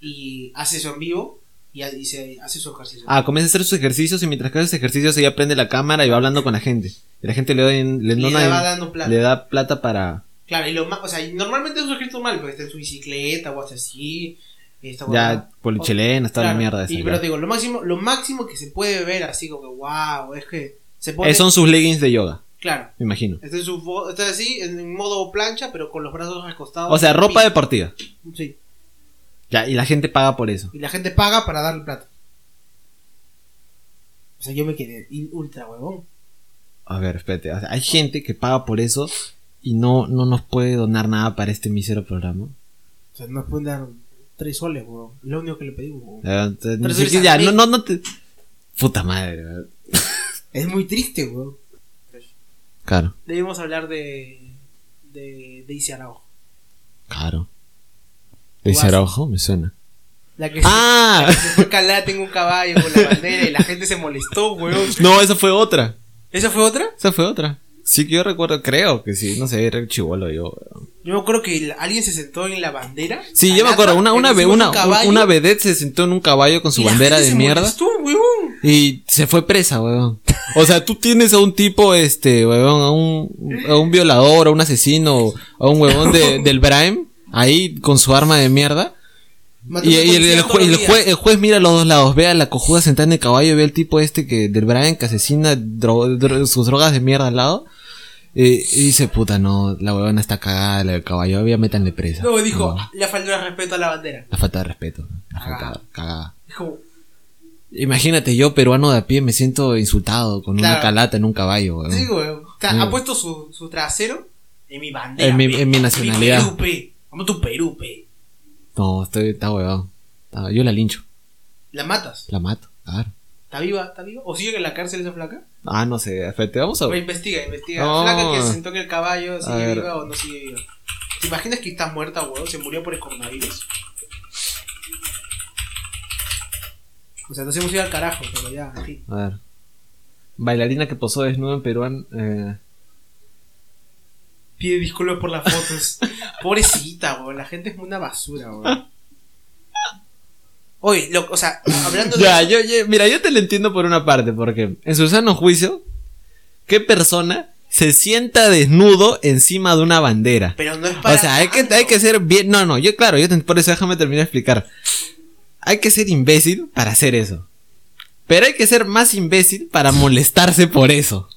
y hace eso en vivo y, y se hace su ejercicio. Ah, comienza a hacer sus ejercicios y mientras que hace ejercicios ella prende la cámara y va hablando con la gente. Y la gente le, da- le, y dona- le va dando plata. le da plata para... Claro, y lo más, o sea, normalmente es un ejercicio normal, porque está en su bicicleta o hace así. Esta Ya, polichelena, toda la mierda esa. Y, pero te digo, lo máximo, lo máximo que se puede ver así como que wow, es que se pone. Son sus leggings de yoga, Claro. me imagino. Está, en su, fo- está así, en modo plancha, pero con los brazos recostados. O sea, ropa deportiva. Sí. Ya, y la gente paga por eso. Y la gente paga para darle plata. O sea, yo me quedé ultra huevón. A ver, espérate. o sea, hay gente que paga por eso y no, no nos puede donar nada para este mísero programa. O sea, nos pueden dar tres soles, huevón. Es lo único que le pedimos, huevón. Eh, entonces, ni siquiera- ya, al no, no, no te... Puta madre, weón. Es muy triste, weón. Claro, Debemos hablar de. de. de Isi Araujo. claro. Guaso. Araujo, me suena. La que, ¡Ah! se, la que se fue calada, tengo un caballo con la bandera y la gente se molestó, weón. No, esa fue otra. ¿Esa fue otra? Esa fue otra. Sí que yo recuerdo, creo que sí, no sé, era el chivolo yo. weón. Yo me acuerdo que alguien se sentó en la bandera. Sí, yo me acuerdo, una, una, una, un una vedette se sentó en un caballo con su bandera de mierda molestó, weón. y se fue presa, weón. O sea, tú tienes a un tipo, este, weón, a un, a un violador, a un asesino, a un huevón de, del Brime, ahí con su arma de mierda. Mató Y, el, policía el jue- juez mira a los dos lados, ve a la cojuda sentada en el caballo, ve al tipo este que del Brian que asesina dro- dro- sus drogas de mierda al lado. Eh, y dice, puta, no, la huevona está cagada, la del caballo, obvio, métanle presa. Luego dijo, No, le faltó el respeto a la bandera. la falta de respeto, la falta Cagada. cagada. Dijo, Imagínate, yo peruano de a pie me siento insultado con una calata en un caballo, weón. sí, weón. O sea, ha puesto su, su trasero en mi bandera. En mi- pe. en mi nacionalidad. Perú, pe. Vamos a tu Perú, pe. No, estoy, está huevón. Yo la lincho, La matas. la mato, claro. ¿Está viva? ¿Está viva? ¿O sigue en la cárcel esa flaca? Ah, no sé, espérate, vamos a ver. investiga, investiga. No. Flaca que se sentó en el caballo, ¿sigue viva o no sigue viva? ¿Te imaginas que está muerta, weón? Se murió por el coronavirus. O sea, nos hemos ido al carajo, pero ya, en fin. A ver. Bailarina que posó desnuda en peruano. Eh, Pide disculpas por las fotos. Pobrecita, weón. La gente es una basura, weón. Oye, lo- o sea, hablando de. Ya, yo, yo- mira, yo te lo entiendo por una parte, porque en su sano juicio, ¿qué persona se sienta desnudo encima de una bandera? Pero no es para. O sea, hay que, hay que ser bien. No, no, yo, claro, yo te- por eso déjame terminar de explicar. Hay que ser imbécil para hacer eso. Pero hay que ser más imbécil para molestarse por eso.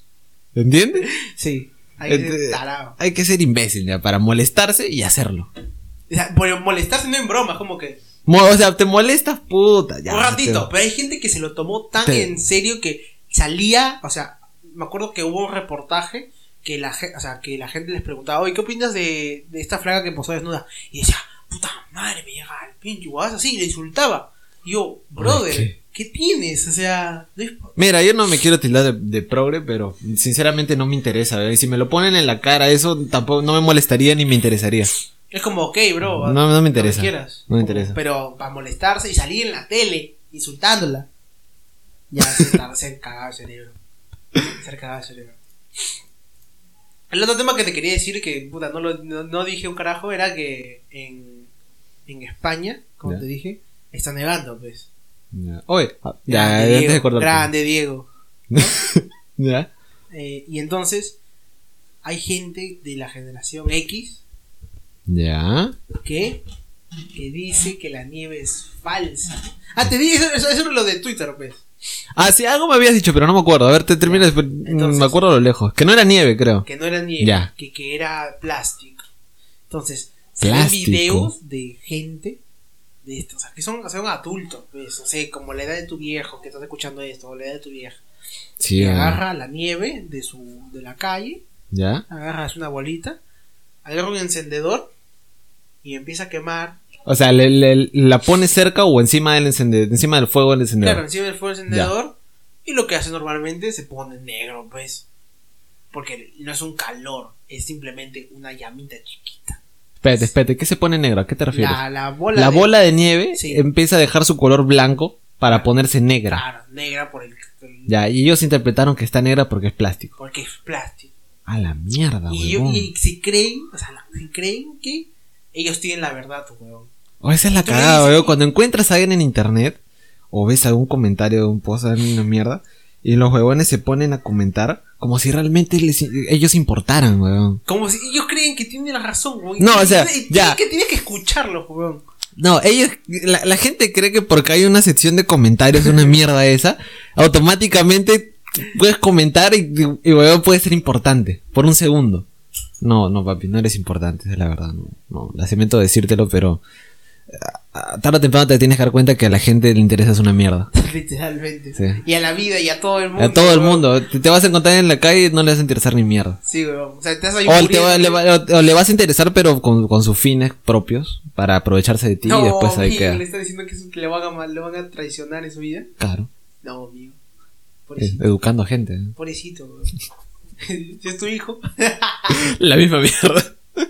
¿Entiendes? Sí, hay que ser tarado. Hay que ser imbécil ya, para molestarse y hacerlo. O sea, molestarse no en broma, como que. O sea, te molestas, puta. Ya, un ratito, te- pero hay gente que se lo tomó tan Te- en serio que salía, o sea, me acuerdo que hubo un reportaje que la, o sea, que la gente les preguntaba, oye, ¿qué opinas de, de esta flaca que posó desnuda? Y decía, puta madre, me llega el pinche así, le insultaba. Y yo, brother, ¿qué? ¿qué? tienes? O sea, no es- Mira, yo no me quiero tildar de, de progre, pero sinceramente no me interesa. Y si me lo ponen en la cara, eso tampoco no me molestaría ni me interesaría. Es como, ok, bro. No, no me interesa. quieras. No me interesa. Pero para molestarse y salir en la tele insultándola, ya se se cagado el cerebro. Se cagado el cerebro. El otro tema que te quería decir, que puta, no, lo, no, no dije un carajo, era que en, en España, como Ya. te dije, está nevando, pues. Ya. Oye, ah, ya, Grande ya antes de Diego, grande Diego. Ya. Eh, y entonces, hay gente de la generación X Ya. que, que dice que la nieve es falsa. Ah, te dije, eso, eso, es lo de Twitter, pues. Ah, sí, algo me habías dicho, pero no me acuerdo. A ver, te terminas. Entonces- me acuerdo a lo lejos. Que no era nieve, creo. Que no era nieve, Ya. que, que era plástico. Entonces, Plástico. videos de gente de esto, o sea, que son, son adultos, pues, o sea, como la edad de tu viejo que estás escuchando esto, o la edad de tu vieja. Sí, que ah, agarra la nieve de su de la calle, Ya. agarras una bolita, agarra un encendedor y empieza a quemar. O sea, le, le- la pone cerca o encima del encendedor, encima del fuego del encendedor. Claro, encima del fuego del encendedor y lo que hace normalmente se pone negro, pues. Porque no es un calor, es simplemente una llamita chiquita. Espérate, espérate, ¿qué se pone negro? ¿A qué te refieres? La, la bola La de- bola de nieve Sí. empieza a dejar su color blanco para ponerse negra. Claro, negra por el, el- Ya, y ellos interpretaron que está negra porque es plástico. porque es plástico. A la mierda, y, yo- y si creen, o sea, si creen que ellos tienen la verdad, huevón. O esa es la cagada, weón. Cuando encuentras a alguien en internet o ves algún comentario de un post de una mierda y los huevones se ponen a comentar como si realmente les- ellos importaran, weón. Como si ellos creen que tienen la razón, huevón. No, o sea, tienes- ya. que tienes que escucharlo, huevón. No, ellos, la, la gente cree que porque hay una sección de comentarios, una mierda esa, automáticamente puedes comentar y, y weón, puede ser importante por un segundo. No, no, papi, no eres importante, es la verdad. No, no lamento decírtelo, pero tarde o temprano te tienes que dar cuenta que a la gente le interesa es una mierda. Literalmente. Sí. Y a la vida y a todo el mundo. A todo el mundo. Te, te vas a encontrar en la calle y no le vas a interesar ni mierda. Sí, huevón. O sea, te vas a O, te va- le, va- o le vas a interesar, pero con, con sus fines propios, para aprovecharse de ti y después ahí queda. le está diciendo que, es- que le, van a, mal- le van a traicionar en su vida. Claro. No, amigo. Pobrecito. educando gente. ¿no? Pobrecito, weón. Si es tu hijo. La misma mierda.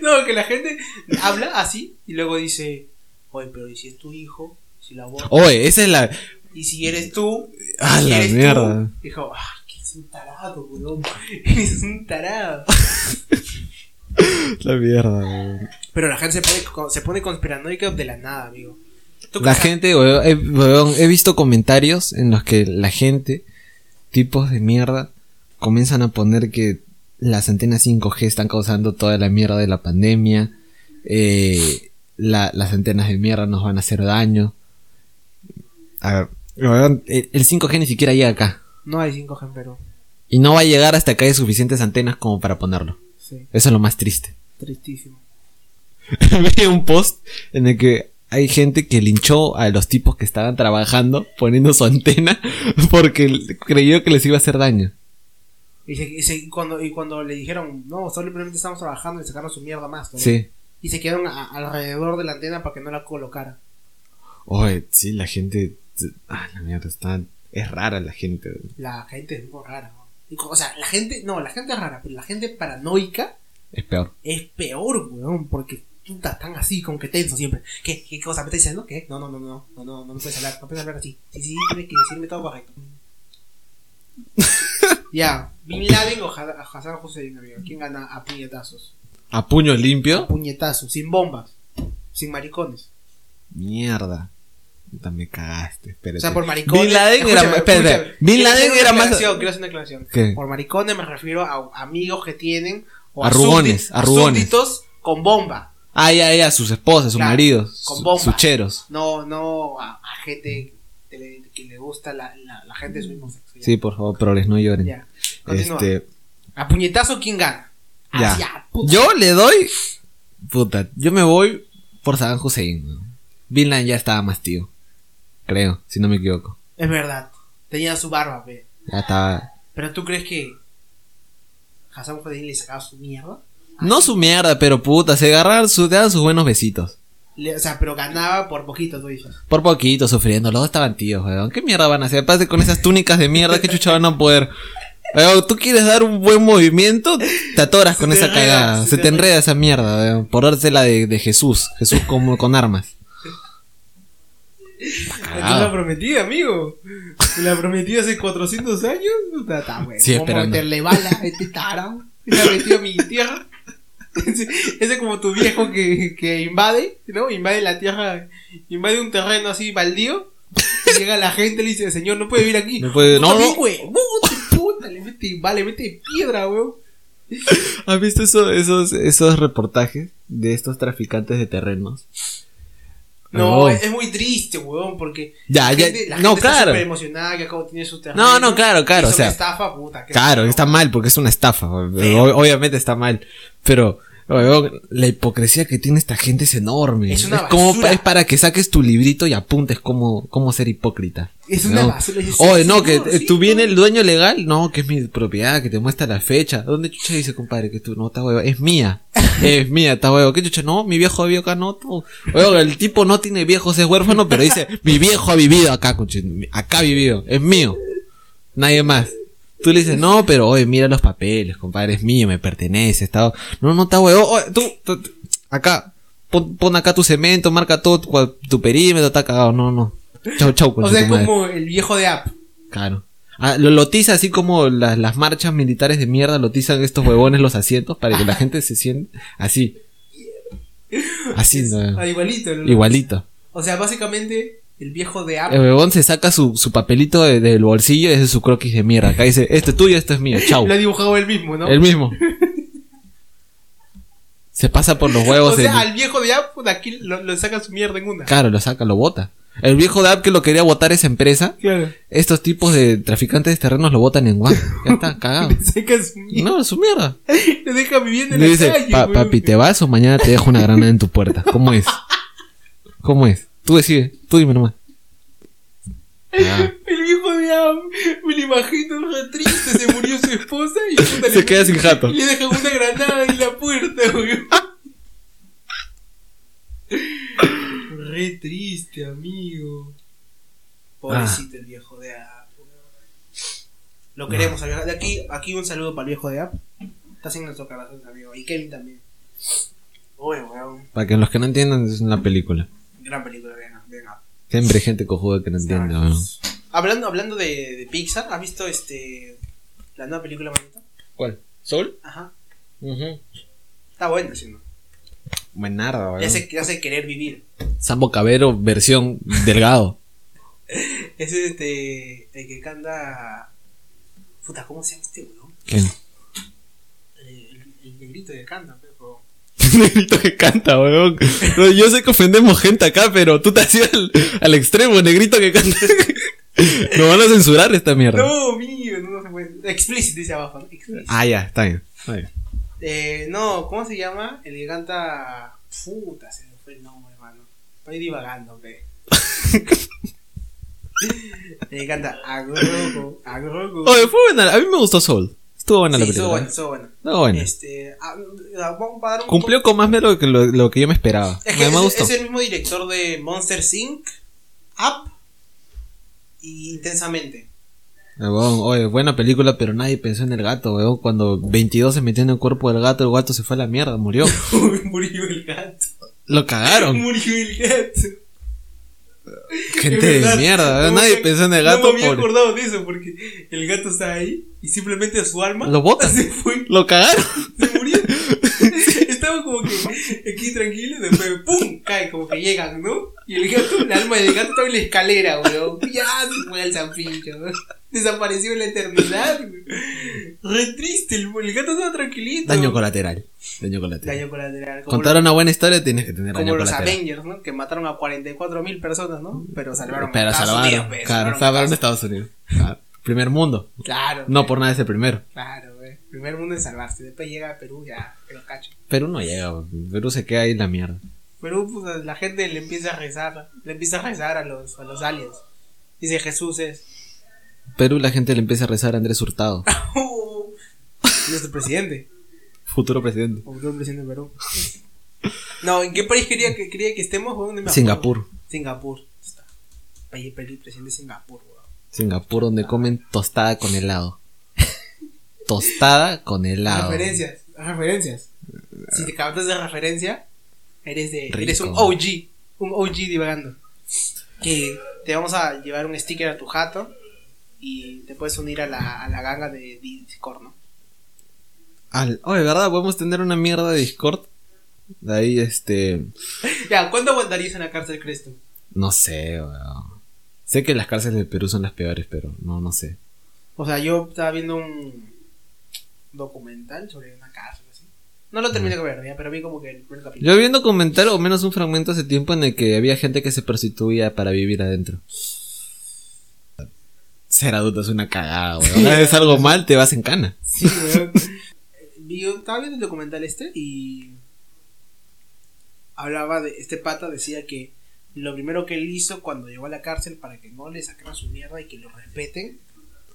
No, que la gente habla así y luego dice, oye, pero ¿y si es tu hijo? Si la abortas. Oye, esa es la. Y si eres tú. Ah, si la eres tú", mierda. Dijo, ay, que es un tarado, weón. Es un tarado. La mierda, weón. Pero la gente se pone, se pone conspiranoica de la nada, amigo. ¿Tú La gente, weón, he, weón, he visto comentarios en los que la gente, tipos de mierda, comienzan a poner que las antenas 5G están causando toda la mierda de la pandemia. eh, la- las antenas de mierda nos van a hacer daño. A ver, el, el 5G ni siquiera llega acá. No hay 5G en Perú. Y no va a llegar hasta que haya suficientes antenas como para ponerlo. Sí, Eso es lo más triste. tristísimo. Vi un post en el que hay gente que linchó a los tipos que estaban trabajando poniendo su antena porque creyó que les iba a hacer daño. Y, se- y se- y cuando, y cuando le dijeron, no, simplemente estamos trabajando y sacaron su mierda más. ¿no? Sí. Y se quedaron a- alrededor de la antena para que no la colocara. Oye, sí, la gente. Ah, la mierda, está. Es rara la gente. La gente es muy rara. ¿no? Y o sea, la gente, no, la gente es rara, pero la gente paranoica Es peor. es peor, weón, porque están así, como que tenso siempre. ¿Qué, qué cosa me estás diciendo? ¿Qué? No, no, no, no, no, no, no me puedes hablar, no puedes hablar así. Sí, sí, tienes que decirme todo correcto. ya, Bin Laden o Ha- Hassan Hussein, amigo. ¿Quién gana a puñetazos? A puño A limpio. puñetazos, sin bombas, sin maricones. Mierda. Puta, me cagaste. Espérate. O sea, por maricones. Bin Laden era. Espérate. escúchame. Bin Quiero hacer Laden una era más. Quiero hacer una aclaración. ¿Qué? Por maricones me refiero a amigos que tienen. O a arrugones. súbditos con bomba. Ah, ya, ya, sus esposas, sus Claro, maridos, con su- bombas. sus cheros. No, no a, a gente que le gusta la, la, la gente de su mismo sexo. ya. Sí, por favor, progres, no lloren. Ya. Este. A puñetazo, ¿quién gana? Ya. Así, a puta. Yo le doy. Puta, yo me voy por Saddam Hussein. ¿no? Bin Laden ya estaba más tío. Creo, si no me equivoco. Es verdad. Tenía su barba, pe. Ya estaba. Pero tú crees que Hassan Hussein le sacaba su mierda? No su mierda, pero puta, se agarraban daban sus buenos besitos. O sea, pero ganaba por poquito, tú dices. Por poquito, sufriendo. Los dos estaban tíos, weón. ¿Qué mierda van a hacer? Aparte con esas túnicas de mierda, ¿qué chucha van a poder? Weón, tú quieres dar un buen movimiento, te atoras con esa enreda, cagada. se Se te te enreda. enreda esa mierda, weón. Por dársela de, de Jesús. Jesús como con armas. Es la prometida, amigo. La prometida hace 400 años. Está, está bueno. Sí, Vamos a meterle bala a este tarao. Se ha metido a mi tierra. Ese, es como tu viejo que, que invade, ¿no? Invade la tierra, invade un terreno así baldío. Y llega la gente y le dice, señor, no puede vivir aquí. No puede- no, no. güey, puta, puta, le mete, vale, mete piedra, weón. ¿Has visto eso- esos, esos reportajes de estos traficantes de terrenos? No, Oh. es, es muy triste, weón, porque Ya, la ya, gente, la no, gente está claro. súper emocionada que acabo tiene su terreno. No, no, claro, claro, y o es sea, una estafa, puta. Claro, feo. está mal porque es una estafa. Obviamente está mal. Pero la hipocresía que tiene esta gente es enorme. Es una como basura. pa- es para que saques tu librito y apuntes cómo, cómo ser hipócrita. Es una basura. es- Oye, sí, no, que señor, sí, tú vienes no. el dueño legal, no, que es mi propiedad, que te muestra la fecha. ¿Dónde chucha dice, compadre, que tú no estás huevo? Es mía. Es mía, está huevo. ¿Qué chucha? No, mi viejo vivió acá, no. tú. Oye, el tipo no tiene viejos, es huérfano, pero dice, mi viejo ha vivido acá, acá ha vivido, es mío. Nadie más. Tú le dices, no, pero oye, mira los papeles, compadre, es mío, me pertenece, está. No, no está huevo. Oye, tú, tú- tú- acá, pon, pon acá tu cemento, marca todo tu, tu perímetro, está cagado. No, no. Chau, chau, O conche sea, es madre. como el viejo de App. Claro. Ah, lo lotiza así como las, las marchas militares de mierda lotizan estos huevones los asientos para que la gente se siente así. Así, ¿no? Ah, igualito. igualito. O sea, básicamente, el viejo de App. El huevón se saca su, su papelito de- del bolsillo y ese es su croquis de mierda. Acá dice, este es tuyo, este es mío, chau. Lo ha dibujado él mismo, ¿no? El mismo. Se pasa por los huevos. o sea, el- al viejo de App, de aquí lo, lo saca su mierda en una. Claro, lo saca, lo bota. El viejo de App que lo quería votar esa empresa, Claro. estos tipos de traficantes de terrenos lo botan en guan. Ya está, cagado. Le saca su mierda. No, su mierda. Le deja viviendo en Le la dice, calle. "Pa- weón. papi, ¿te vas o mañana te dejo una granada en tu puerta? ¿Cómo es? ¿Cómo es? Tú decides, tú dime nomás. Ah, El viejo de App, me lo imagino re triste, se murió su esposa y puta, Se le- queda sin jato. Le dejan una granada en la puerta, weón. Re triste, amigo. Pobrecito el viejo de App. weón. Lo queremos, al viejo. De aquí, aquí un saludo para el viejo de App. Está haciendo nuestro corazón, amigo. Y Kevin también. Uy, weón. Para que los que no entiendan, es una película. Gran película. Siempre hay gente cojuda que no entiende, weón. Hablando, hablando de, de Pixar, ¿has visto este la nueva película bonita? ¿Cuál? ¿Sol? Ajá. Está buena, sí, ¿no? Buenarda, weón. Ya ya hace querer vivir. Sambo Cabero, versión delgado. Es este. El que canta. Puta, ¿cómo se llama este weón? ¿Quién? El, el negrito que canta, negrito que canta, weón. Yo sé que ofendemos gente acá, pero tú te hacías al, al extremo, negrito que canta. Nos van a censurar esta mierda. No, mío, no, no se puede. Explicit dice abajo, ¿no? Explicit. Ah, ya, está bien. Está bien. Eh, no, ¿cómo se llama? El que canta. Puta, se me fue el nombre, hermano. Estoy divagando, pe. el que canta Agrogo, Agrogo. Oye, fue buena. A mí me gustó Soul. Estuvo buena la Sí, película. estuvo bueno, estuvo bueno. Estuvo buena. Este, ah, ah, vamos a dar un Cumplió con más de lo que, lo, lo que yo me esperaba. Es que me es, es el mismo director de Monster Inc. Up y Intensamente. Weón, Oye, buena película, pero nadie pensó en el gato, weón. Cuando 22 se metió en el cuerpo del gato, el gato se fue a la mierda, murió. Murió el gato. Lo cagaron. Murió el gato. Gente Es de verdad, mierda, no nadie pensó en el No gato. me había pobre. acordado de eso porque el gato está ahí y simplemente su alma Lo bota. se fue, Lo cagaron. se murió. Estaba como que aquí tranquilo y después ¡pum! cae como que llegan, ¿no? Y el gato, el alma del gato estaba en la escalera, weón. Ya se fue al weón. Desapareció en la eternidad. Re triste, el, el gato estaba tranquilito. Daño colateral. Daño colateral. Daño colateral. Como, Contar una buena historia tienes que tener como daño los colateral. Avengers, ¿no? Que mataron a 44 mil personas, ¿no? Pero salvaron Pero salvaron. Unidos, pues, claro, salvaron salvaron Estados Unidos. Claro. Primer mundo. Claro. No pues. por nada es el primero. Claro. Primer mundo en salvarse. Después llega a Perú, ya, que lo cacho. Perú no llega. Perú se queda ahí en la mierda. Perú, pues la gente le empieza a rezar. Le empieza a rezar a los, a los aliens. Dice Jesús es. Perú la gente le empieza a rezar a Andrés Hurtado, nuestro presidente. futuro presidente. O futuro presidente de Perú. No, ¿en qué país quería que, quería que estemos? acuerdo. Singapur. Singapur. Está. País, presidente de Singapur, weón. Singapur donde comen tostada con helado. Tostada con helado. Referencias, referencias. Si te captas de referencia, eres de Rico. eres un OG, un OG divagando. Que te vamos a llevar un sticker a tu jato y te puedes unir a la, a la ganga de Discord, ¿no? Al, oye, ¿verdad? Podemos tener una mierda de Discord. De ahí, este. Ya, ¿cuánto aguantarías en la cárcel, crees tú? No sé, weón. Sé que las cárceles de Perú son las peores, pero no, no sé. O sea, yo estaba viendo un documental sobre una cárcel, así. No lo terminé de ver, ya, pero vi como que el primer capítulo. Yo vi un documental, o menos un fragmento hace tiempo, en el que había gente que se prostituía para vivir adentro. Ser adulto es una cagada, weón. Es algo mal, te vas en cana. Sí, weón. Yo estaba viendo el documental este y hablaba de este pata decía que lo primero que él hizo cuando llegó a la cárcel para que no le sacaran su mierda y que lo respeten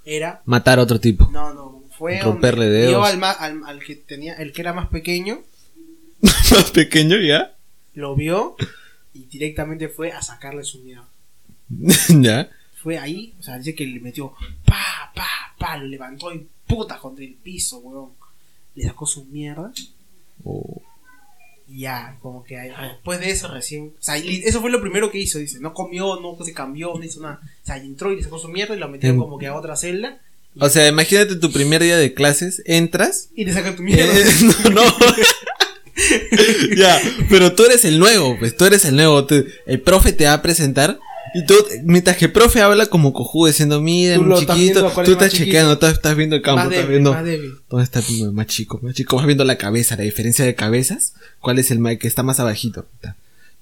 era Matar a otro tipo. no no fue Romperle donde dedos. vio al, ma- al, al que tenía el que era más pequeño Más pequeño ya. lo vio y directamente fue a sacarle su mierda ya. fue ahí o sea dice que le metió pa pa pa lo levantó y puta contra el piso weón le sacó su mierda Oh. Y ya, como que ahí- después de eso recién. O sea, y eso fue lo primero que hizo, dice. No comió, no se cambió, no hizo nada. O sea, entró y le sacó su mierda y lo metió como que a otra celda. O sea, imagínate tu primer día de clases, entras. Y le saca tu mierda. eh, no, no. ya, pero tú eres el nuevo, pues tú eres el nuevo. te- el profe te va a presentar. Y tú, mientras que el profe habla como cojudo diciendo, mira, Tú chiquito, tú es estás chequeando, tú estás viendo el campo, más estás débil, viendo. más. ¿Dónde está el más chico? Más chico, vas viendo la cabeza, la diferencia de cabezas. ¿Cuál es el que está más abajito?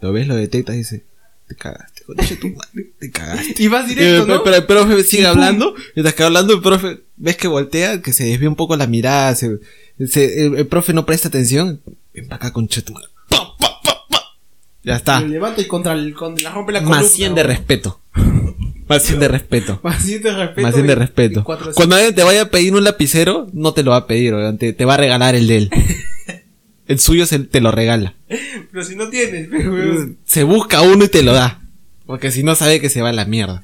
Lo ves, lo detectas y dices, te cagaste, concha de tu madre, te cagaste. Y vas directo, ¿no? Pero el profe sigue hablando, mientras que hablando el profe, ves que voltea, que se desvía un poco la mirada, se, se- el, el profe no presta atención, ven para acá concha de tu madre. Ya está. Levanta y contra el, con, la rompe la columna. Más 100 de respeto. Más 100 de respeto. Más 100 de respeto. Más 100 de respeto. Cuando alguien te vaya a pedir un lapicero, no te lo va a pedir, te, te va a regalar el de él. El suyo se, te lo regala. Pero si no tienes, pero, weón. Se busca uno y te lo da. Porque si no sabe que se va a la mierda.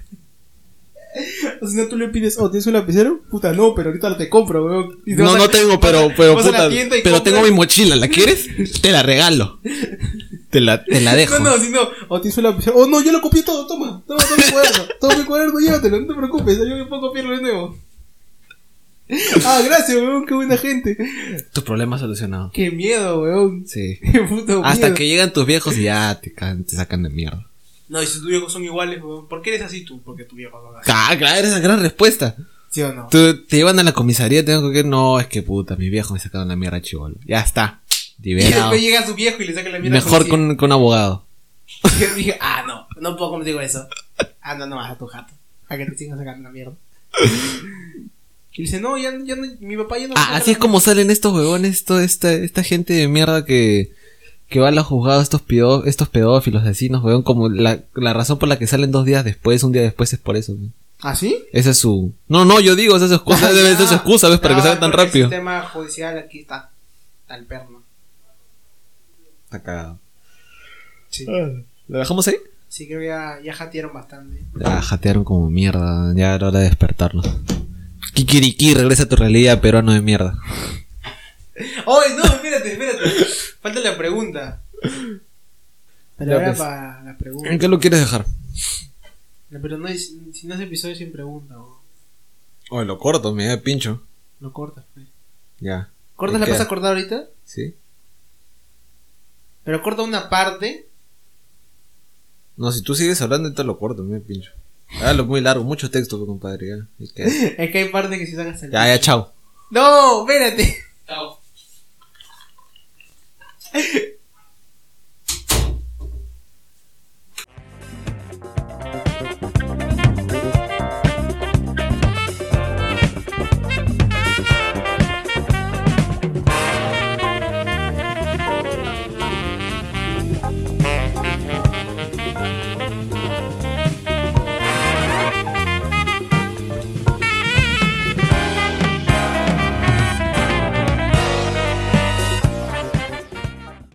O si no, tú le pides, oh, ¿tienes un lapicero? Puta, no, pero ahorita te compro, weón. Te No, a- no tengo, pero, pero puta, pero compras- tengo mi mochila, ¿la quieres? Te la regalo. Te la, te la dejo. No, no, si no, o tienes un lapicero. Oh, no, yo lo copié todo, toma, toma, toma mi cuaderno, toma mi cuaderno, llévatelo, no te preocupes, yo me puedo copiarlo de nuevo. Ah, gracias, weón, qué buena gente. Tu problema solucionado. Qué miedo, weón. Sí. Qué puto Hasta miedo. que llegan tus viejos y ya te, ca- te sacan de mierda. No, y si tus viejos son iguales, weón. ¿Por qué eres así tú? Porque tu viejo son así. Ah, claro, esa es la gran respuesta. ¿Sí o no? Tú, te llevan a la comisaría, tengo que no, es que puta, mi viejo me sacaron la mierda chivolo. Ya está. Y Liberado. después llega su viejo y le saca la mierda. Mejor con, con un abogado. policía. Y dije, ah, no, no puedo contigo eso. Anda nomás a tu jato. A que te sigan sacando la mierda. Y dice, no, ya, ya no, mi papá ya no. Ah, así es como salen estos huevones, toda esta, esta gente de mierda que, que va a los juzgados, estos, pedo- estos pedófilos, asesinos, huevón, como la, la razón por la que salen dos días después, un día después es por eso. huevón. ¿Ah, sí? Esa es su... No, no, yo digo, esa es su excusa, debe ser su excusa, ¿ves? Para que No, salga tan rápido. El sistema judicial aquí está. Está el perno. Está cagado. Sí. ¿Lo dejamos ahí? Sí, creo que ya, ya jatearon bastante. Ya, jatearon como mierda, ya era hora de despertarnos. Kikiriki, regresa a tu realidad, peruano de mierda. ¡Oye, no! Espérate, espérate. Falta la pregunta. Pero ahora pues. para la pregunta. ¿En qué lo quieres dejar? No, Pero no es, si no es episodio sin pregunta, o Oye, lo corto, me da pincho. lo cortas. pues. Ya. ¿Cortas ¿Y la qué? vas a cortar ahorita? ¿Sí? Pero corta una parte. No, si tú sigues hablando, entonces lo corto, me da pincho. Hágalo muy largo, mucho texto, compadre. Es que hay partes que se van a salir. Ya, ya, chao. No, espérate.